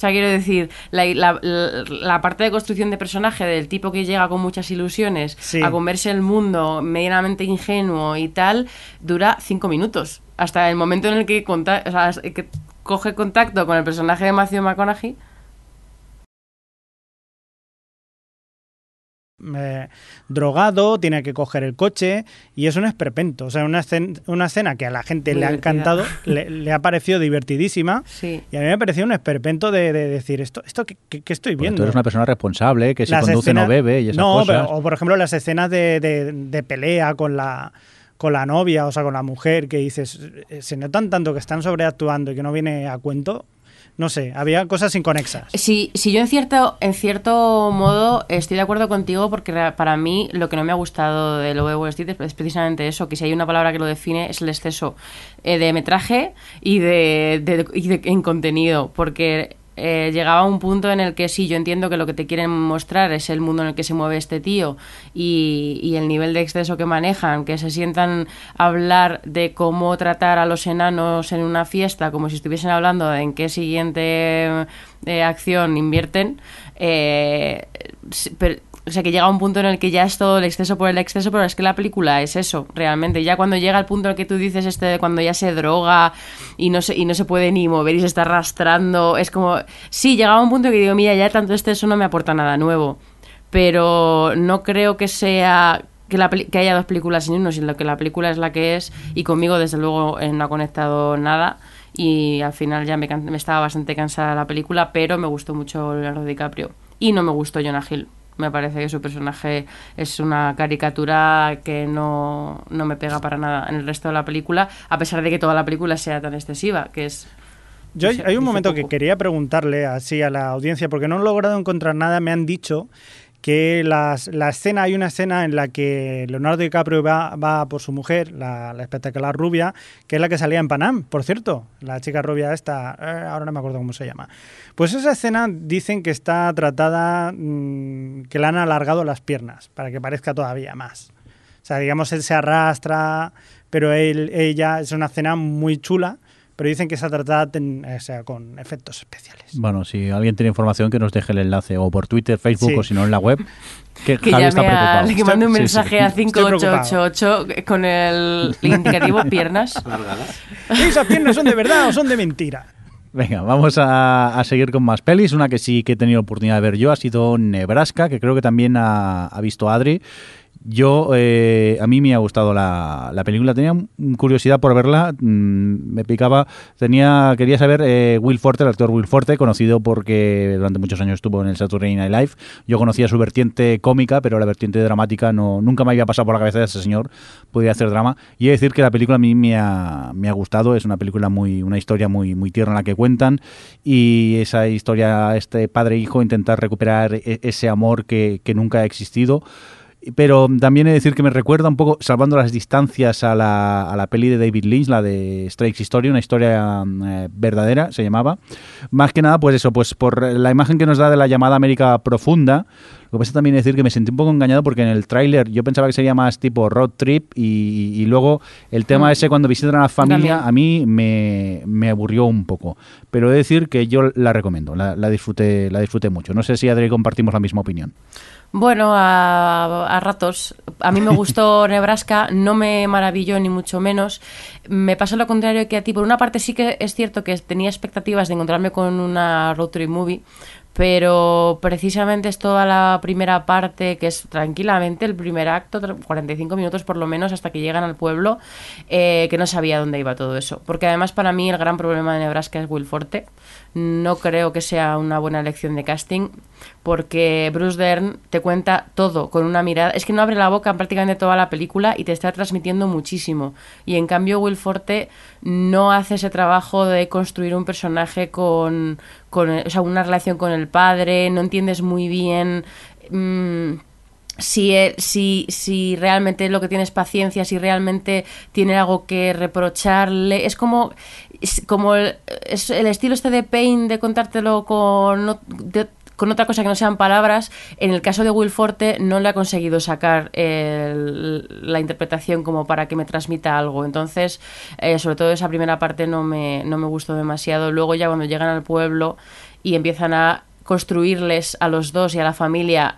O sea, quiero decir, la, la- parte de construcción de personaje del tipo que llega con muchas ilusiones Sí. a comerse el mundo medianamente ingenuo y tal, dura cinco minutos. Hasta el momento en el que, conta- o sea, que coge contacto con el personaje de Matthew McConaughey. Eh, drogado, tiene que coger el coche y es un esperpento. O sea, una escena, una escena que a la gente le ha encantado, le, le ha parecido divertidísima Sí. y a mí me ha parecido un esperpento de, de decir esto, esto que, que- que estoy Porque viendo. tú eres una persona responsable, que si Las conduce no bebe y esas no, cosas. pero- o por ejemplo las escenas de, de- de pelea con la con la novia, o sea, con la mujer, que dices, eh, se notan tanto que están sobreactuando y que no viene a cuento. No sé, había cosas inconexas. Sí, sí, yo en cierto, en cierto modo estoy de acuerdo contigo porque ra- para mí lo que no me ha gustado de lo de Wall es precisamente eso, que si hay una palabra que lo define es el exceso eh, de metraje y de, de- y de- en contenido, porque eh, llegaba a un punto en el que sí, yo entiendo que lo que te quieren mostrar es el mundo en el que se mueve este tío y, y el nivel de exceso que manejan, que se sientan a hablar de cómo tratar a los enanos en una fiesta, como si estuviesen hablando de en qué siguiente eh, acción invierten. eh, o sea, que llega un punto en el que ya es todo el exceso por el exceso, pero es que la película es eso, realmente. Ya cuando llega el punto en el que tú dices este cuando ya se droga y no se, y no se puede ni mover y se está arrastrando, es como... Sí, llegaba un punto en que digo, mira, ya tanto exceso no me aporta nada nuevo. Pero no creo que sea... Que, la que haya dos películas sin uno, sino que la película es la que es y conmigo desde luego eh, no ha conectado nada y al final ya me, me estaba bastante cansada la película, pero me gustó mucho Leonardo DiCaprio y no me gustó Jonah Hill. Me parece que su personaje es una caricatura que no, no me pega para nada en el resto de la película, a pesar de que toda la película sea tan excesiva, que es... Yo hay un momento que quería preguntarle así a la audiencia, porque no he logrado encontrar nada, me han dicho que las, la escena, hay una escena en la que Leonardo DiCaprio va, va por su mujer, la, la espectacular rubia, que es la que salía en Panam, por cierto, la chica rubia esta, eh, ahora no me acuerdo cómo se llama. Pues esa escena dicen que está tratada, mm, que le han alargado las piernas, para que parezca todavía más. O sea, digamos, él se arrastra, pero ella es una escena muy chula, pero dicen que está tratada ten- o sea, con efectos especiales. Bueno, si alguien tiene información que nos deje el enlace o por Twitter, Facebook Sí. o si no en la web, que, Que Javi está preocupado. que mande un Sí, sí. mensaje a Estoy preocupado. 5888 con el indicativo piernas. ¿Esas piernas son de verdad o son de mentira? Venga, vamos a, a seguir con más pelis. Una que sí que he tenido oportunidad de ver yo ha sido Nebraska, que creo que también ha, ha visto Adri. Yo, eh, a mí me ha gustado la, la película. Tenía curiosidad por verla. mm, me picaba. Tenía, quería saber eh, Will Forte, el actor Will Forte, conocido porque durante muchos años estuvo en el Saturday Night Live. Yo conocía su vertiente cómica, pero la vertiente dramática no, nunca me había pasado por la cabeza de ese señor. Podía hacer drama. Y he de decir que la película a mí me ha, me ha gustado. Es una película muy, una historia muy, muy tierna la que cuentan. Y esa historia, este padre e intentar recuperar e- ese amor que nunca ha existido. Pero también he de decir que me recuerda un poco, salvando las distancias a la, a la peli de David Lynch, la de Strikes Story, una historia eh, verdadera, se llamaba. Más que nada, pues eso, pues por la imagen que nos da de la llamada América profunda. Lo que pasa también es decir que me sentí un poco engañado porque en el tráiler yo pensaba que sería más tipo road trip y, y luego el tema Mm. ese cuando visitan a la familia También. a mí me, me aburrió un poco. Pero he de decir que yo la recomiendo, la, la disfruté, la disfruté mucho. No sé si Adri compartimos la misma opinión. Bueno, a, a ratos. A mí me gustó Nebraska, no me maravilló ni mucho menos. Me pasó lo contrario que a ti. Por una parte sí que es cierto que tenía expectativas de encontrarme con una road trip movie, pero precisamente es toda la primera parte, que es tranquilamente el primer acto, tra- 45 minutos por lo menos, hasta que llegan al pueblo, eh, que no sabía dónde iba todo eso. Porque además para mí el gran problema de Nebraska es Will Forte. No creo que sea una buena elección de casting, porque Bruce Dern te cuenta todo con una mirada. Es que no abre la boca en prácticamente toda la película y te está transmitiendo muchísimo. Y en cambio Will Forte no hace ese trabajo de construir un personaje con, con o sea, una relación con el padre, no entiendes muy bien... mm, si, él- si, si realmente lo que tiene es paciencia, si realmente tiene algo que reprocharle. Es como. Como el, el estilo este de Pain de contártelo con, con otra cosa que no sean palabras, en el caso de Will Forte no le ha conseguido sacar la interpretación como para que me transmita algo. Entonces, eh, sobre todo esa primera parte no me, no me gustó demasiado. Luego ya cuando llegan al pueblo y empiezan a construirles a los dos y a la familia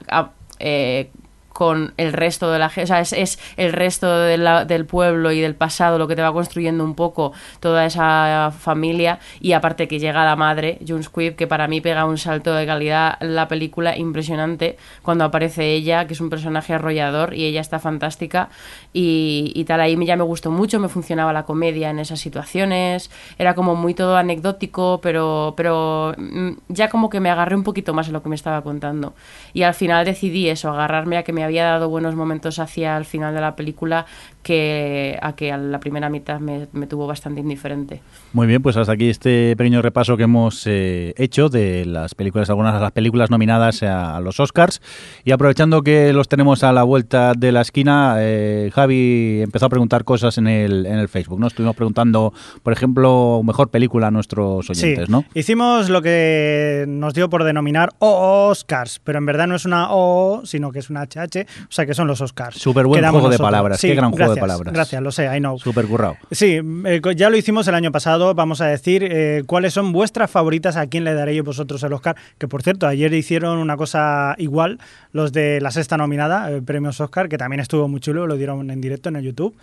eh, con el resto de la gente, o sea, es, es el resto del pueblo y del pasado lo que te va construyendo un poco toda esa familia. Y aparte que llega la madre, June Squibb, que para mí pega un salto de calidad la película impresionante cuando aparece ella, que es un personaje arrollador y ella está fantástica y, y tal, ahí ya me gustó mucho, me funcionaba la comedia en esas situaciones, era como muy todo anecdótico, pero, pero mm, ya como que me agarré un poquito más en lo que me estaba contando y al final decidí eso, agarrarme a que me había dado buenos momentos hacia el final de la película que a que a la primera mitad me, me tuvo bastante indiferente. Muy bien, pues hasta aquí este pequeño repaso que hemos eh, hecho de las películas, algunas de las películas nominadas a, los Oscars. Y aprovechando que los tenemos a la vuelta de la esquina, eh, Javi empezó a preguntar cosas en el, en el Facebook, ¿no? Estuvimos preguntando, por ejemplo, mejor película a nuestros oyentes, sí, ¿no? hicimos lo que nos dio por denominar Oscars, pero en verdad no es una O, sino que es una HH, o sea que son los Oscars. Súper buen juego de palabras, Sí, qué gran juego de palabras. Gracias, lo sé, I know. Súper currado. Sí, eh, ya lo hicimos el año pasado. Vamos a decir eh, cuáles son vuestras favoritas, a quién le daréis vosotros el Oscar. Que por cierto, ayer hicieron una cosa igual, los de la sexta nominada, eh, premios Oscar, que también estuvo muy chulo, lo dieron en directo en el YouTube.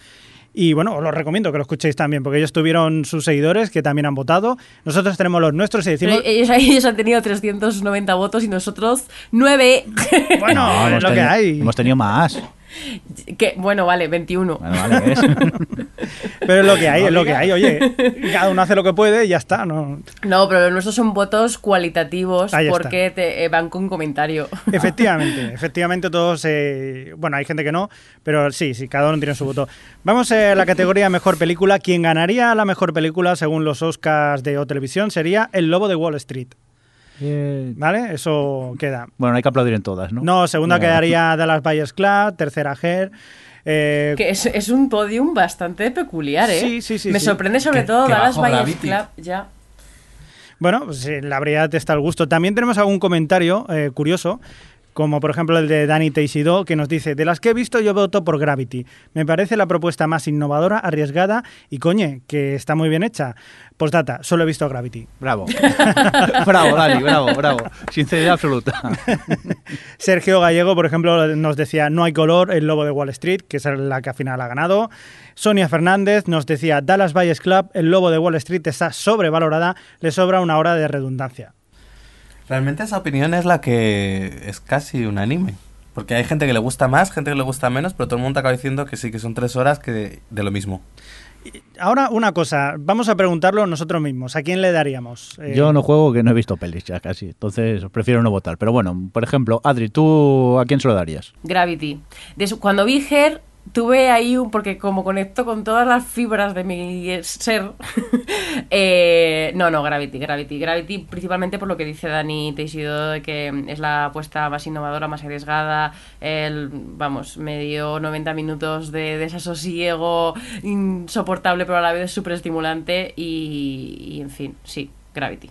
Y bueno, os lo recomiendo que lo escuchéis también, porque ellos tuvieron sus seguidores que también han votado. Nosotros tenemos los nuestros y Pero decimos. ellos, ellos han tenido 390 votos y nosotros 9. Bueno, No, es lo que tenido- hay. Hemos tenido más. Que, bueno, vale, 21. Bueno, vale, ¿ves? Pero es lo que hay, es lo que hay. Oye, cada uno hace lo que puede y ya está. ¿no? No, pero los nuestros son votos cualitativos Ahí está. porque te eh, van con comentario. Efectivamente, efectivamente todos, eh, bueno, hay gente que no, pero sí, sí, cada uno tiene su voto. Vamos a la categoría Mejor Película. Quien ganaría la Mejor Película según los Oscars de O Televisión sería El Lobo de Wall Street, Eh, ¿vale? Eso queda. Bueno, hay que aplaudir en todas, ¿no? No, segunda quedaría Dallas Buyers Club, tercera Her. eh, Que es, es un podium bastante peculiar, ¿eh? Sí, sí, sí, Me sí. sorprende sobre Que- todo que Dallas Gravity. Club. Ya. Bueno, pues sí, la variedad está al gusto. También tenemos algún comentario eh, curioso, como por ejemplo el de Dani Teixido, que nos dice, de las que he visto yo voto por Gravity. Me parece la propuesta más innovadora, arriesgada y coñe, que está muy bien hecha. Postdata, solo he visto Gravity. Bravo. bravo, Dani, bravo, bravo. Sinceridad absoluta. Sergio Gallego, por ejemplo, nos decía No hay color, el lobo de Wall Street, que es la que al final ha ganado. Sonia Fernández nos decía Dallas Buyers Club, el lobo de Wall Street está sobrevalorada, le sobra una hora de redundancia. Realmente esa opinión es la que es casi unánime. Porque hay gente que le gusta más, gente que le gusta menos, pero todo el mundo acaba diciendo que sí, que son tres horas que de, de lo mismo. Ahora una cosa, vamos a preguntarlo nosotros mismos, ¿a quién le daríamos? Eh, Yo no juego que no he visto pelis ya casi, entonces prefiero no votar. Pero bueno, por ejemplo, Adri, ¿tú a quién se lo darías? Gravity. Cuando vi Her, tuve ahí un. Porque como conecto con todas las fibras de mi ser. eh, no, no, Gravity, Gravity. Gravity, principalmente por lo que dice Dani Teixido, de que es la apuesta más innovadora, más arriesgada. El, vamos, me dio 90 minutos de desasosiego insoportable, pero a la vez súper estimulante. Y, y, en fin, sí, Gravity.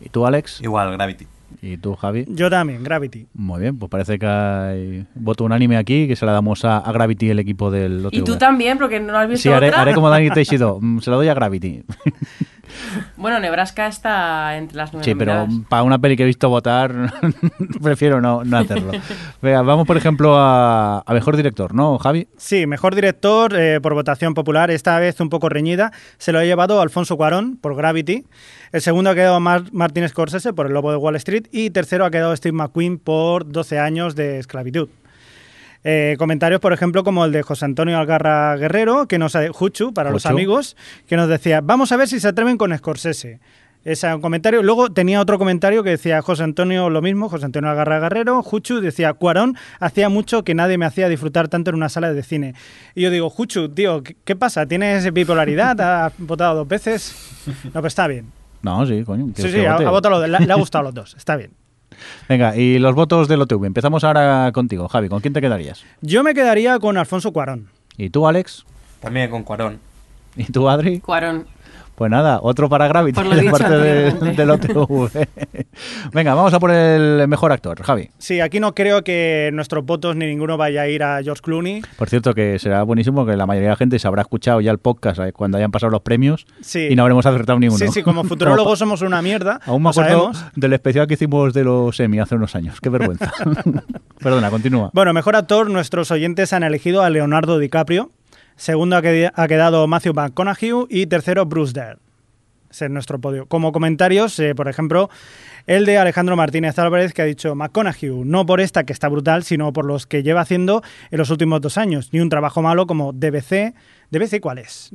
¿Y tú, Alex? Igual, Gravity. ¿Y tú, Javi? Yo también, Gravity. Muy bien, pues parece que hay voto unánime aquí, que se la damos a, a Gravity, el equipo del Y OTV. tú también, porque no has visto Sí, haré, otra. haré como Dani Teixido, mm, se la doy a Gravity. Bueno, Nebraska está entre las nueve Sí, pero para una peli que he visto votar, prefiero no, no hacerlo. Venga, vamos, por ejemplo, a, a Mejor Director, ¿no, Javi? Sí, mejor director eh, por votación popular, esta vez un poco reñida, se lo ha llevado Alfonso Cuarón por Gravity. El segundo ha quedado Mar- Martin Scorsese por El Lobo de Wall Street y tercero ha quedado Steve McQueen por 12 años de esclavitud. Eh, comentarios, por ejemplo, como el de José Antonio Algarra Guerrero, que nos ha, Juchu, para los amigos, que nos decía, vamos a ver si se atreven con Scorsese. Ese un comentario. Luego tenía otro comentario que decía José Antonio lo mismo, José Antonio Algarra Guerrero. Juchu decía, Cuarón hacía mucho que nadie me hacía disfrutar tanto en una sala de cine. Y yo digo, Juchu, tío, ¿qué, pasa? ¿Tienes bipolaridad? ¿Has votado dos veces? No, pues está bien. No, sí, coño. Sí, ¿quieres sí, ha, ha votado los dos. Le, le ha gustado los dos. Está bien. Venga, y los votos del OTV. Empezamos ahora contigo, Javi. ¿Con quién te quedarías? Yo me quedaría con Alfonso Cuarón. ¿Y tú, Alex? También con Cuarón. ¿Y tú, Adri? Cuarón. Pues nada, otro para Gravity Por lo de dicho parte de- anteriormente. del OTV. Venga, vamos a por el mejor actor, Javi. Sí, aquí no creo que nuestros votos ni ninguno vaya a ir a George Clooney. Por cierto, que será buenísimo que la mayoría de la gente se habrá escuchado ya el podcast eh, cuando hayan pasado los premios Sí. y no habremos acertado ni uno. Sí, sí, como futurólogos somos una mierda. Aún me acuerdo sabemos. del especial que hicimos de los Emmy hace unos años. Qué vergüenza. Perdona, continúa. Bueno, mejor actor, nuestros oyentes han elegido a Leonardo DiCaprio. Segundo ha, qued- ha quedado Matthew McConaughey y tercero Bruce Dern. Ese es nuestro podio. Como comentarios, eh, por ejemplo, el de Alejandro Martínez Álvarez que ha dicho McConaughey, no por esta que está brutal, sino por los que lleva haciendo en los últimos dos años. Ni un trabajo malo como DBC. ¿DBC cuál es?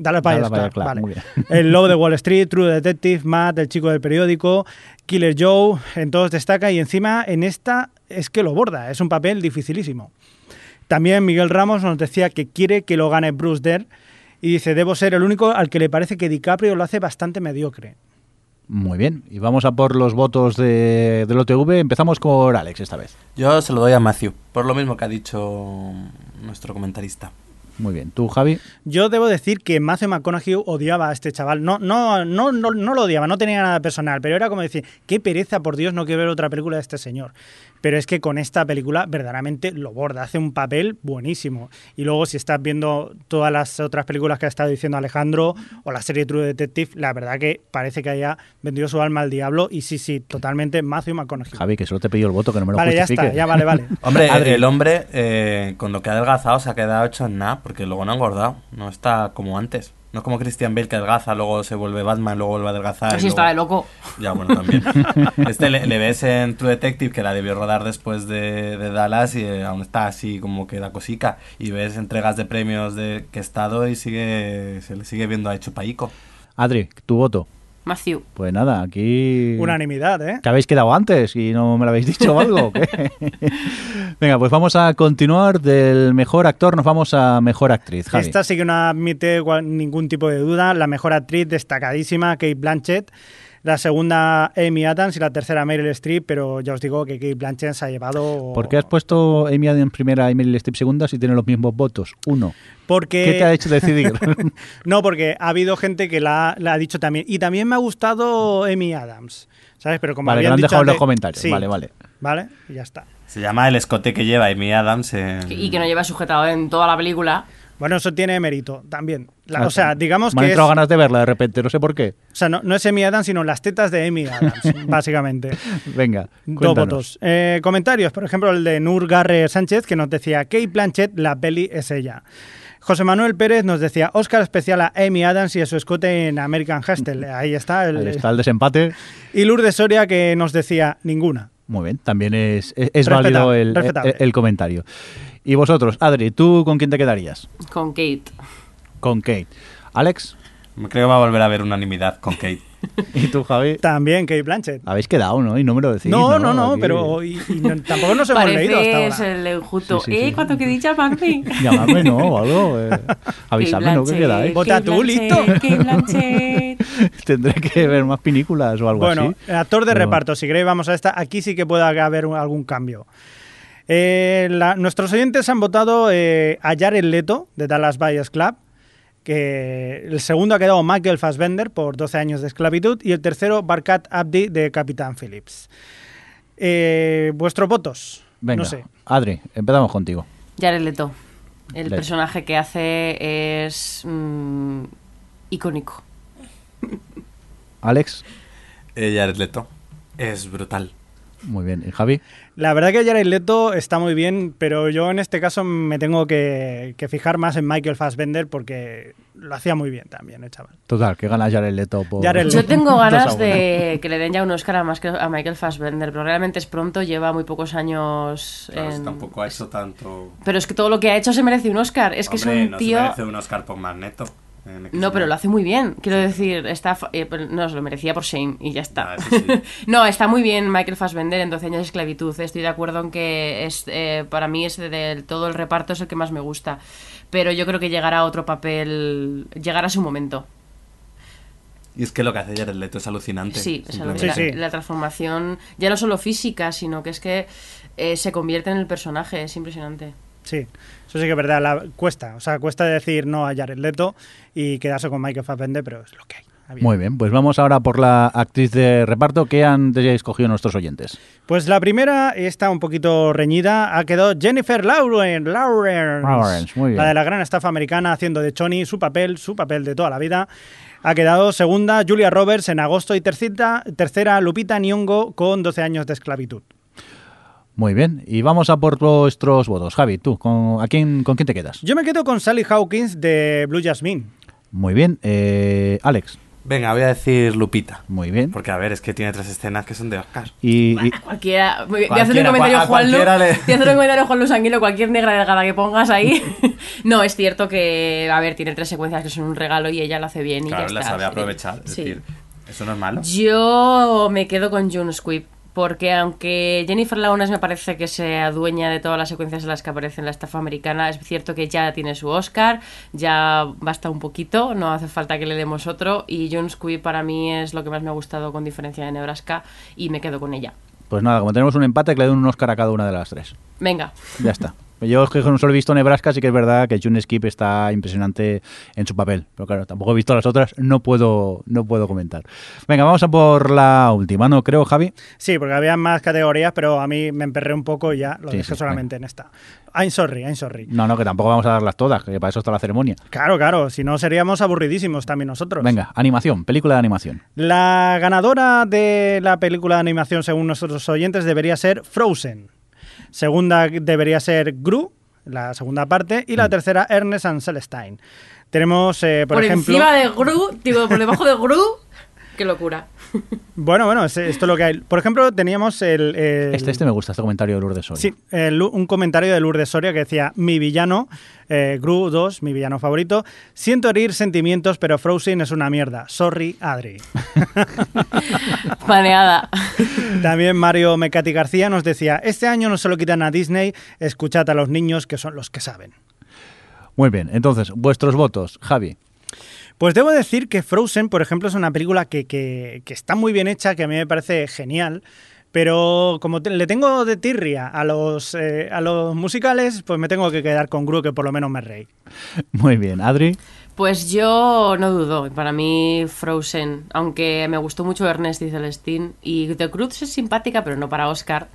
Vale. muy bien. El Lobo de Wall Street, True Detective, Matt, El Chico del Periódico, Killer Joe, en todos destaca y encima en esta es que lo borda, es un papel dificilísimo. También Miguel Ramos nos decía que quiere que lo gane Bruce Dern y dice, debo ser el único al que le parece que DiCaprio lo hace bastante mediocre. Muy bien. Y vamos a por los votos de, del OTV. Empezamos con Alex esta vez. Yo se lo doy a Matthew, por lo mismo que ha dicho nuestro comentarista. Muy bien. ¿Tú, Javi? Yo debo decir que Matthew McConaughey odiaba a este chaval. No, no, no, no, no lo odiaba, no tenía nada personal, pero era como decir, qué pereza, por Dios, no quiero ver otra película de este señor. Pero es que con esta película verdaderamente lo borda, hace un papel buenísimo. Y luego si estás viendo todas las otras películas que ha estado diciendo Alejandro o la serie True Detective, la verdad que parece que haya vendido su alma al diablo. Y sí, sí, totalmente Matthew McConaughey. Javi, que solo te he pedido el voto, que no me lo vale, ya justifiques. está, ya vale, vale. Hombre, Adri. el hombre eh, con lo que ha adelgazado se ha quedado hecho en nada, porque luego no ha engordado, no está como antes. No es como Christian Bale que adelgaza, luego se vuelve Batman, luego vuelve a adelgazar. Así luego- está de loco. Ya, bueno, también. Este le, le ves en True Detective que la debió rodar después de, de Dallas y eh, aún está así como que da cosica. Y ves entregas de premios de que ha estado y sigue se le sigue viendo a chupaico. Adri, tu voto. Matthew. Pues nada, aquí... Unanimidad, ¿eh? ¿Que habéis quedado antes y no me lo habéis dicho o algo? o qué? Venga, pues vamos a continuar. Del mejor actor nos vamos a mejor actriz. Javi. Esta sí que no admite ningún tipo de duda. La mejor actriz destacadísima, Kate Blanchett. La segunda, Amy Adams. Y la tercera, Meryl Streep. Pero ya os digo que Kate Blanchett se ha llevado. ¿Por qué has puesto Amy Adams primera y Meryl Streep segunda si tienen los mismos votos? Uno. Porque... ¿Qué te ha hecho decidir? No, porque ha habido gente que la, la ha dicho también. Y también me ha gustado Amy Adams. ¿Sabes? Pero como vale, que lo habían han dicho dejado en los comentarios. Sí, Vale, vale. Vale, y ya está. Se llama el escote que lleva Amy Adams en... Y que no lleva sujetado en toda la película. Bueno, eso tiene mérito también. La- Ah, o sea, digamos Me han que entrado o ganas de verla de repente, no sé por qué. sea, no, no es Amy Adams, sino las tetas de Amy Adams, básicamente. Venga, Dos votos. Eh, comentarios, por ejemplo, el de Nur Garre Sánchez, que nos decía, Kate Blanchett, la peli es ella. José Manuel Pérez nos decía, Oscar especial a Amy Adams y a su escote en American Hustle. Ahí está. El, Ahí está el desempate. Y Lourdes Soria, que nos decía, ninguna. Muy bien, también es, es, válido el- el comentario. Y vosotros, Adri, ¿tú con quién te quedarías? Con Kate. Con Kate. Alex, creo que va a volver a haber unanimidad con Kate. ¿y tú, Javi? También Kate Blanchett. Habéis quedado, ¿no? Y no me lo decís. no, no, no, Aquí- pero y- y no- tampoco nos hemos leído hasta ahora. el enjuto. Sí, sí, eh, sí. cuando que dicha Bambi. Llamadme, ¿no? O algo. eh. Avisadme, ¿no? Que quedáis. Vota tú, listo. Kate Blanchett. Tendré que ver más películas o algo Bueno, así. actor de Pero- reparto, si queréis vamos a esta. Aquí sí que puede haber un- algún cambio. Eh, la- nuestros oyentes han votado eh, a Jared Leto, de Dallas Buyers Club, que el segundo ha quedado Michael Fassbender por 12 años de esclavitud y el tercero Barkat Abdi de Capitán Phillips. Eh, ¿Vuestros votos? Venga, No sé. Adri, empezamos contigo. Jared Leto. El Leto. personaje que hace es mm, icónico. Alex, Eh, Jared Leto. Es brutal. Muy bien. ¿Y Javi? La verdad que Jared Leto está muy bien, pero yo en este caso me tengo que, que fijar más en Michael Fassbender porque lo hacía muy bien también, el chaval. Total, que gana Jared Leto por... Jared Leto. Yo tengo ganas de que le den ya un Oscar a, más que a Michael Fassbender, pero realmente es pronto, lleva muy pocos años. Claro, en- tampoco ha hecho tanto... Pero es que todo lo que ha hecho se merece un Oscar. Es que es un no tío. se merece un Oscar por Magneto. No, pero lo hace muy bien. Quiero decir, está fa- eh, no, se lo merecía por Shane y ya está. Ah, sí, sí. no, está muy bien Michael Fassbender en 12 años de esclavitud. Estoy de acuerdo en que es, eh, para mí es de, del todo el reparto es el que más me gusta. Pero yo creo que llegará a otro papel, llegará a su momento. Y es que lo que hace Jared Leto es alucinante. Sí, la, Sí, sí. la transformación, ya no solo física, sino que es que eh, se convierte en el personaje. Es impresionante. Sí, eso sí que es verdad, la- cuesta, o sea, cuesta decir no a Jared Leto y quedarse con Michael Fassbender, pero es lo que hay. Muy bien, pues vamos ahora por la actriz de reparto que han escogido nuestros oyentes. Pues la primera está un poquito reñida. Ha quedado Jennifer Lawrence, Lawrence, Lawrence, muy bien. la de la gran estafa americana haciendo de Choni su papel, su papel de toda la vida. Ha quedado segunda Julia Roberts en agosto y tercera, tercera Lupita Nyong'o con 12 años de esclavitud. Muy bien, y vamos a por nuestros votos. Javi, tú, ¿con, a quién, ¿con quién te quedas? Yo me quedo con Sally Hawkins de Blue Jasmine. Muy bien, eh, Alex, Venga, voy a decir Lupita. muy bien. Porque, a ver, es que tiene tres escenas que son de Oscar. Y, y- Cualquiera. Voy a hacer un comentario, a Juan Lu. le- a hacer un comentario, Juan Luis Anguilo, cualquier negra delgada que pongas ahí. no, es cierto que, a ver, tiene tres secuencias que son un regalo y ella lo hace bien y Claro, ya la está. sabe aprovechar. Es Sí. decir, eso no es malo. Yo me quedo con June Squibb. Porque aunque Jennifer Lawrence me parece que se adueña de todas las secuencias en las que aparece en la estafa americana, es cierto que ya tiene su Oscar, ya basta un poquito, no hace falta que le demos otro. Y June Squibb para mí es lo que más me ha gustado con diferencia de Nebraska y me quedo con ella. pues nada, como tenemos un empate, que le den un Oscar a cada una de las tres. Venga, Ya está. Yo es que no solo he visto Nebraska, sí que es verdad que June Skip está impresionante en su papel. Pero claro, tampoco he visto las otras, no puedo, no puedo comentar. Venga, vamos a por la última, ¿no? Creo, Javi. Sí, porque había más categorías, pero a mí me emperré un poco y ya lo Sí, dejé sí, solamente en esta. I'm sorry, I'm sorry. No, no, que tampoco vamos a darlas todas, que para eso está la ceremonia. Claro, claro, si no seríamos aburridísimos también nosotros. Venga, animación, película de animación. La ganadora de la película de animación, según nuestros oyentes, debería ser Frozen. Segunda debería ser Gru, la segunda parte. Y la Mm. tercera, Ernest and Celestine. Tenemos, eh, por, por, ejemplo. encima de Gru, digo, por debajo de Gru, qué locura. Bueno, bueno, es- esto es lo que hay. Por ejemplo, teníamos el. el- Este, este me gusta, este comentario de Lourdes Soria. Sí, el- un comentario de Lourdes Soria que decía: Mi villano, eh, Gru 2, mi villano favorito. Siento herir sentimientos, pero Frozen es una mierda. Sorry, Adri. Paneada. También Mario Mecati García nos decía: Este año no se lo quitan a Disney, escuchad a los niños que son los que saben. Muy bien, entonces, vuestros votos, Javi. Pues debo decir que Frozen, por ejemplo, es una película que, que- que está muy bien hecha, que a mí me parece genial. Pero como te- le tengo de tirria a los, eh, a los musicales, pues me tengo que quedar con Gru, que por lo menos me reí. Muy bien, Adri. Pues yo no dudo, para mí Frozen, aunque me gustó mucho Ernest y Celestine, y The Cruz es simpática, pero no para Oscar,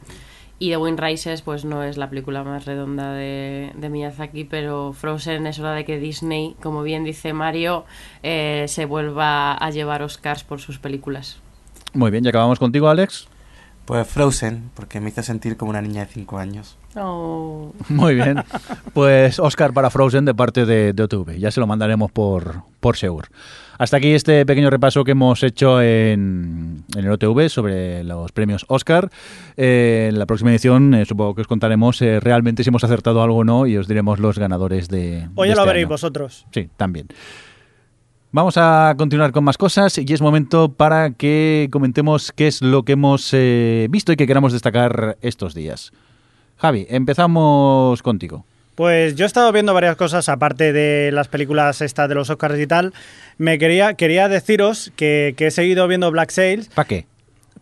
y The Wind Rises pues no es la película más redonda de, de Miyazaki, pero Frozen es hora de que Disney, como bien dice Mario, eh, se vuelva a llevar Oscars por sus películas. Muy bien, ya acabamos contigo, Alex. Pues Frozen, porque me hizo sentir como una niña de 5 años. Oh. Muy bien. Pues Oscar para Frozen de parte de, de OTV. Ya se lo mandaremos por, por Seur. Hasta aquí este pequeño repaso que hemos hecho en, en el OTV sobre los premios Oscar. Eh, en la próxima edición eh, supongo que os contaremos eh, realmente si hemos acertado algo o no y os diremos los ganadores de... Hoy ya lo este veréis año. vosotros. Sí, también. Vamos a continuar con más cosas y es momento para que comentemos qué es lo que hemos visto y que queramos destacar estos días. Javi, empezamos contigo. Pues yo he estado viendo varias cosas, aparte de las películas estas de los Oscars y tal. Me quería, quería deciros que, que he seguido viendo Black Sails ¿Para qué?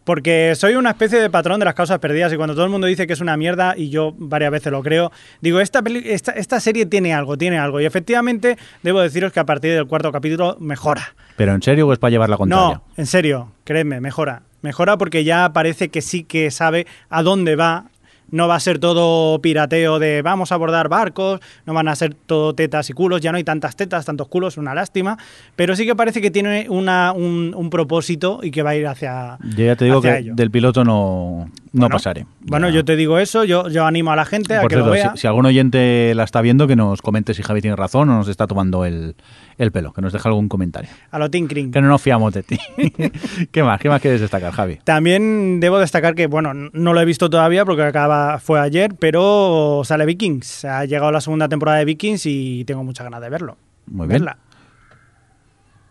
porque soy una especie de patrón de las causas perdidas y cuando todo el mundo dice que es una mierda y yo varias veces lo creo, digo, esta, peli- esta, esta serie tiene algo, tiene algo. Y efectivamente debo deciros que a partir del cuarto capítulo mejora. ¿Pero en serio o es para llevar la contraria? No, en serio, créeme, mejora. Mejora porque ya parece que sí que sabe a dónde va. No va a ser todo pirateo de vamos a abordar barcos, no van a ser todo tetas y culos, ya no hay tantas tetas, tantos culos, una lástima, pero sí que parece que tiene una, un, un propósito y que va a ir hacia... Yo ya te digo que ello. del piloto no, no Bueno, pasaré. Bueno, Ya. yo te digo eso, yo, yo animo a la gente a que lo vea. si, si algún oyente la está viendo, que nos comente si Javi tiene razón o nos está tomando el, el pelo, que nos deje algún comentario. A lo Tinkring. Que no nos fiamos de ti. ¿Qué más? ¿Qué más quieres destacar, Javi? También debo destacar que, bueno, no lo he visto todavía porque acaba, fue ayer, pero sale Vikings. Ha llegado la segunda temporada de Vikings y tengo muchas ganas de verlo. Muy bien. Verla.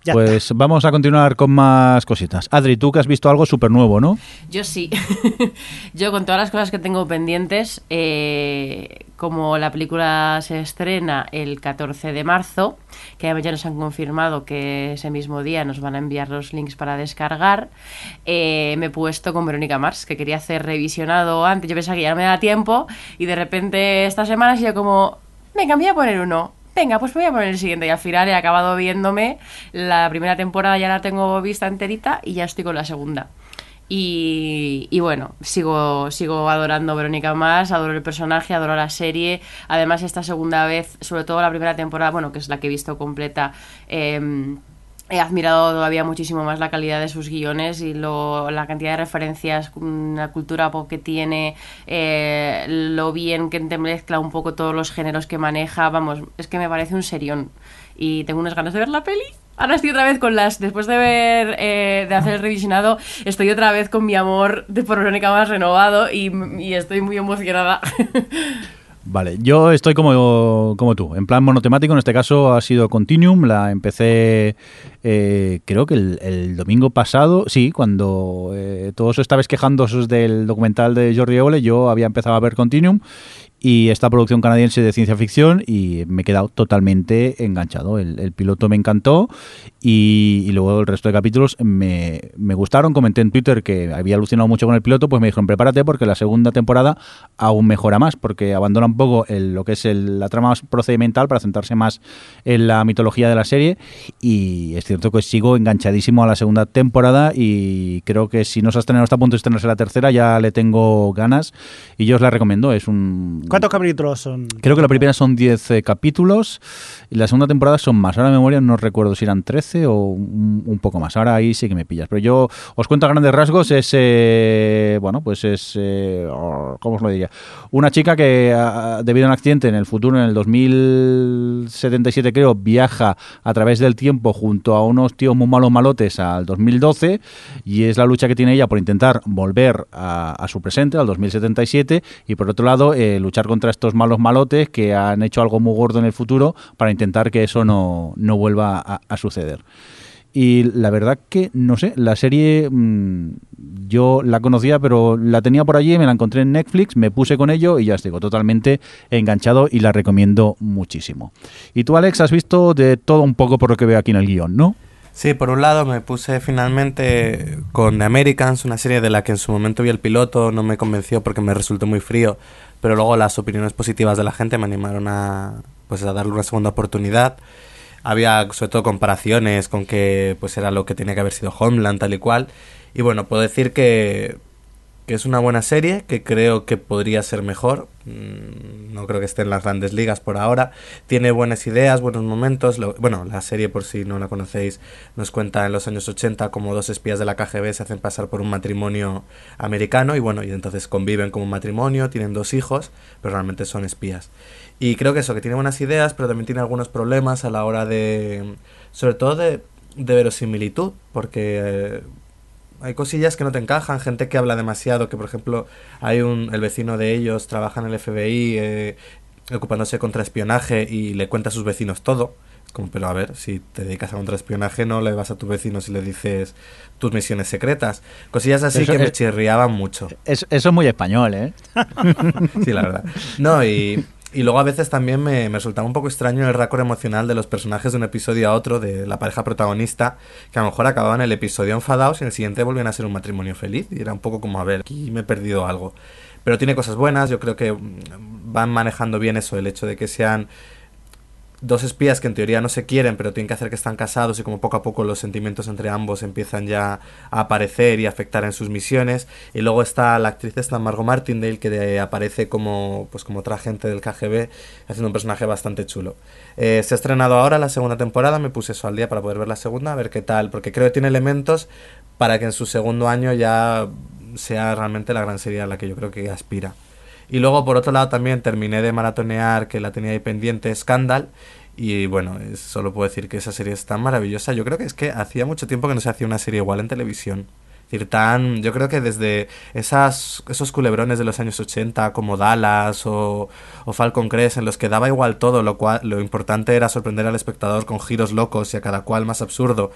Ya está. pues vamos a continuar con más cositas. Adri, tú que has visto algo súper nuevo, ¿no? Yo sí. Yo con todas las cosas que tengo pendientes, eh, como la película se estrena el 14 de marzo, que además ya nos han confirmado que ese mismo día nos van a enviar los links para descargar, eh, me he puesto con Verónica Mars, que quería hacer revisionado antes. Yo pensaba que ya no me da tiempo y de repente esta semana ha sido como, venga, me voy a poner uno. Venga, pues voy a poner el siguiente. Y al final he acabado viéndome la primera temporada, ya la tengo vista enterita y ya estoy con la segunda. Y, bueno, sigo, sigo adorando Verónica más, adoro el personaje, adoro la serie. Además, esta segunda vez, sobre todo la primera temporada, bueno, que es la que he visto completa, eh, he admirado todavía muchísimo más la calidad de sus guiones y lo, la cantidad de referencias, mm, la cultura pop que tiene, eh, lo bien que te mezcla un poco todos los géneros que maneja. Vamos, es que me parece un serión. Y tengo unas ganas de ver la peli. Ahora estoy otra vez con las. Después de ver. eh, de hacer el revisionado, estoy otra vez con mi amor de por Verónica más renovado y, y estoy muy emocionada. Vale, yo estoy como, como tú, en plan monotemático, en este caso ha sido Continuum, la empecé eh, creo que el, el domingo pasado, sí, cuando eh, todos estabais quejando del documental de Jordi Evole, yo había empezado a ver Continuum y esta producción canadiense de ciencia ficción y me he quedado totalmente enganchado. El, el piloto me encantó y, y, luego el resto de capítulos me, me, gustaron. Comenté en Twitter que había alucinado mucho con el piloto, pues me dijeron prepárate porque la segunda temporada aún mejora más porque abandona un poco el, lo que es el, la trama procedimental para centrarse más en la mitología de la serie y es cierto que sigo enganchadísimo a la segunda temporada y creo que si no se ha estrenado hasta punto de estrenarse la tercera ya le tengo ganas y yo os la recomiendo. Es un ¿Cuántos capítulos son? Creo que la primera son 10 eh, capítulos y la segunda temporada son más. Ahora de memoria no recuerdo si eran 13 o un, un, poco más. Ahora ahí sí que me pillas. Pero yo os cuento a grandes rasgos. Es, eh, bueno, pues es, eh, ¿cómo os lo diría? Una chica que debido a un accidente en el futuro, en el 2077 creo, viaja a través del tiempo junto a unos tíos muy malos malotes al 2012 y es la lucha que tiene ella por intentar volver a, a su presente, al 2077 y por otro lado eh, contra estos malos malotes que han hecho algo muy gordo en el futuro para intentar que eso no, no vuelva a, suceder. Y la verdad que, no sé, la serie mmm, yo la conocía, pero la tenía por allí, me la encontré en Netflix, me puse con ello y ya os digo, totalmente enganchado y la recomiendo muchísimo. Y tú, Alex, has visto de todo un poco por lo que veo aquí en el guion, ¿no? Sí, por un lado me puse finalmente con The Americans, una serie de la que en su momento vi el piloto, no me convenció porque me resultó muy frío, pero luego las opiniones positivas de la gente me animaron a pues a darle una segunda oportunidad. Había sobre todo comparaciones con que pues era lo que tenía que haber sido Homeland tal y cual. Y bueno, puedo decir que, es una buena serie, que creo que podría ser mejor. No creo que esté en las grandes ligas por ahora. Tiene buenas ideas, buenos momentos. Bueno, la serie, por si no la conocéis, nos cuenta en los años 80 como dos espías de la KGB se hacen pasar por un matrimonio americano y bueno, y entonces conviven como un matrimonio, tienen dos hijos, pero realmente son espías. Y creo que eso, que tiene buenas ideas, pero también tiene algunos problemas a la hora de, sobre todo de, de verosimilitud, porque... Hay cosillas que no te encajan, gente que habla demasiado, que por ejemplo hay un, el vecino de ellos trabaja en el FBI eh, ocupándose contra espionaje y le cuenta a sus vecinos todo. Como, pero a ver, si te dedicas a contraespionaje, no le vas a tu vecino si le dices tus misiones secretas. Cosillas así eso, que me chirriaban mucho. Eso, eso es muy español, ¿eh? sí, la verdad. No, y, y luego a veces también me, me, resultaba un poco extraño el récord emocional de los personajes de un episodio a otro, de la pareja protagonista, que a lo mejor acababan el episodio enfadados y en el siguiente volvían a ser un matrimonio feliz. Y era un poco como, a ver, aquí me he perdido algo. Pero tiene cosas buenas, yo creo que van manejando bien eso, el hecho de que sean dos espías que en teoría no se quieren, pero tienen que hacer que están casados y como poco a poco los sentimientos entre ambos empiezan ya a aparecer y a afectar en sus misiones. Y luego está la actriz esta Margot Martindale que aparece como pues como otra agente del KGB haciendo un personaje bastante chulo. Eh, se ha estrenado ahora la segunda temporada, me puse eso al día para poder ver la segunda, a ver qué tal, porque creo que tiene elementos para que en su segundo año ya sea realmente la gran serie a la que yo creo que aspira. Y luego, por otro lado, también terminé de maratonear, que la tenía ahí pendiente, Scandal. Y bueno, solo puedo decir que esa serie es tan maravillosa. Yo creo que es que hacía mucho tiempo que no se hacía una serie igual en televisión. Es decir, tan, yo creo que desde esas, esos culebrones de los años 80 como Dallas o, o Falcon Crest en los que daba igual todo, lo, cual, lo importante era sorprender al espectador con giros locos y a cada cual más absurdo,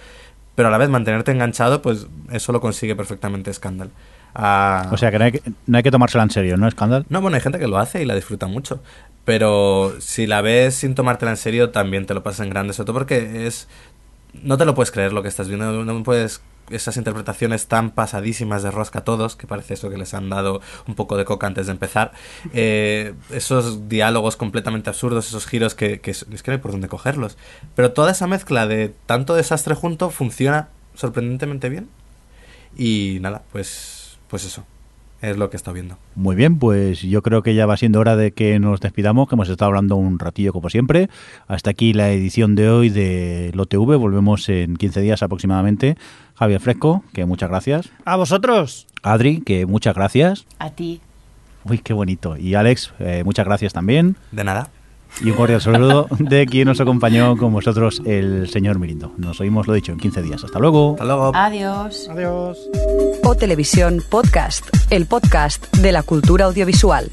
pero a la vez mantenerte enganchado, pues eso lo consigue perfectamente Scandal. O sea que no, hay que no hay que tomársela en serio, ¿no, Scandal? No, bueno, hay gente que lo hace y la disfruta mucho. Pero si la ves sin tomártela en serio, también te lo pasas en grande, sobre todo porque es no te lo puedes creer lo que estás viendo, no puedes esas interpretaciones tan pasadísimas de rosca a todos, que parece eso que les han dado un poco de coca antes de empezar, eh, esos diálogos completamente absurdos, esos giros que, que, es que no hay por dónde cogerlos. Pero toda esa mezcla de tanto desastre junto funciona sorprendentemente bien. Y nada, pues, pues eso es lo que está viendo. Muy bien, pues yo creo que ya va siendo hora de que nos despidamos, que hemos estado hablando un ratillo como siempre. Hasta aquí la edición de hoy de LOTV. Volvemos en 15 días aproximadamente. Javier Fresco, que muchas gracias. A vosotros. Adri, que muchas gracias. A ti. Uy, qué bonito. Y Alex, eh, muchas gracias también. De nada. Y un cordial saludo de quien nos acompañó con vosotros, el señor Mirindo. Nos oímos, lo dicho, en 15 días. Hasta luego. Hasta luego. Adiós. Adiós. O Televisión Podcast, el podcast de la cultura audiovisual.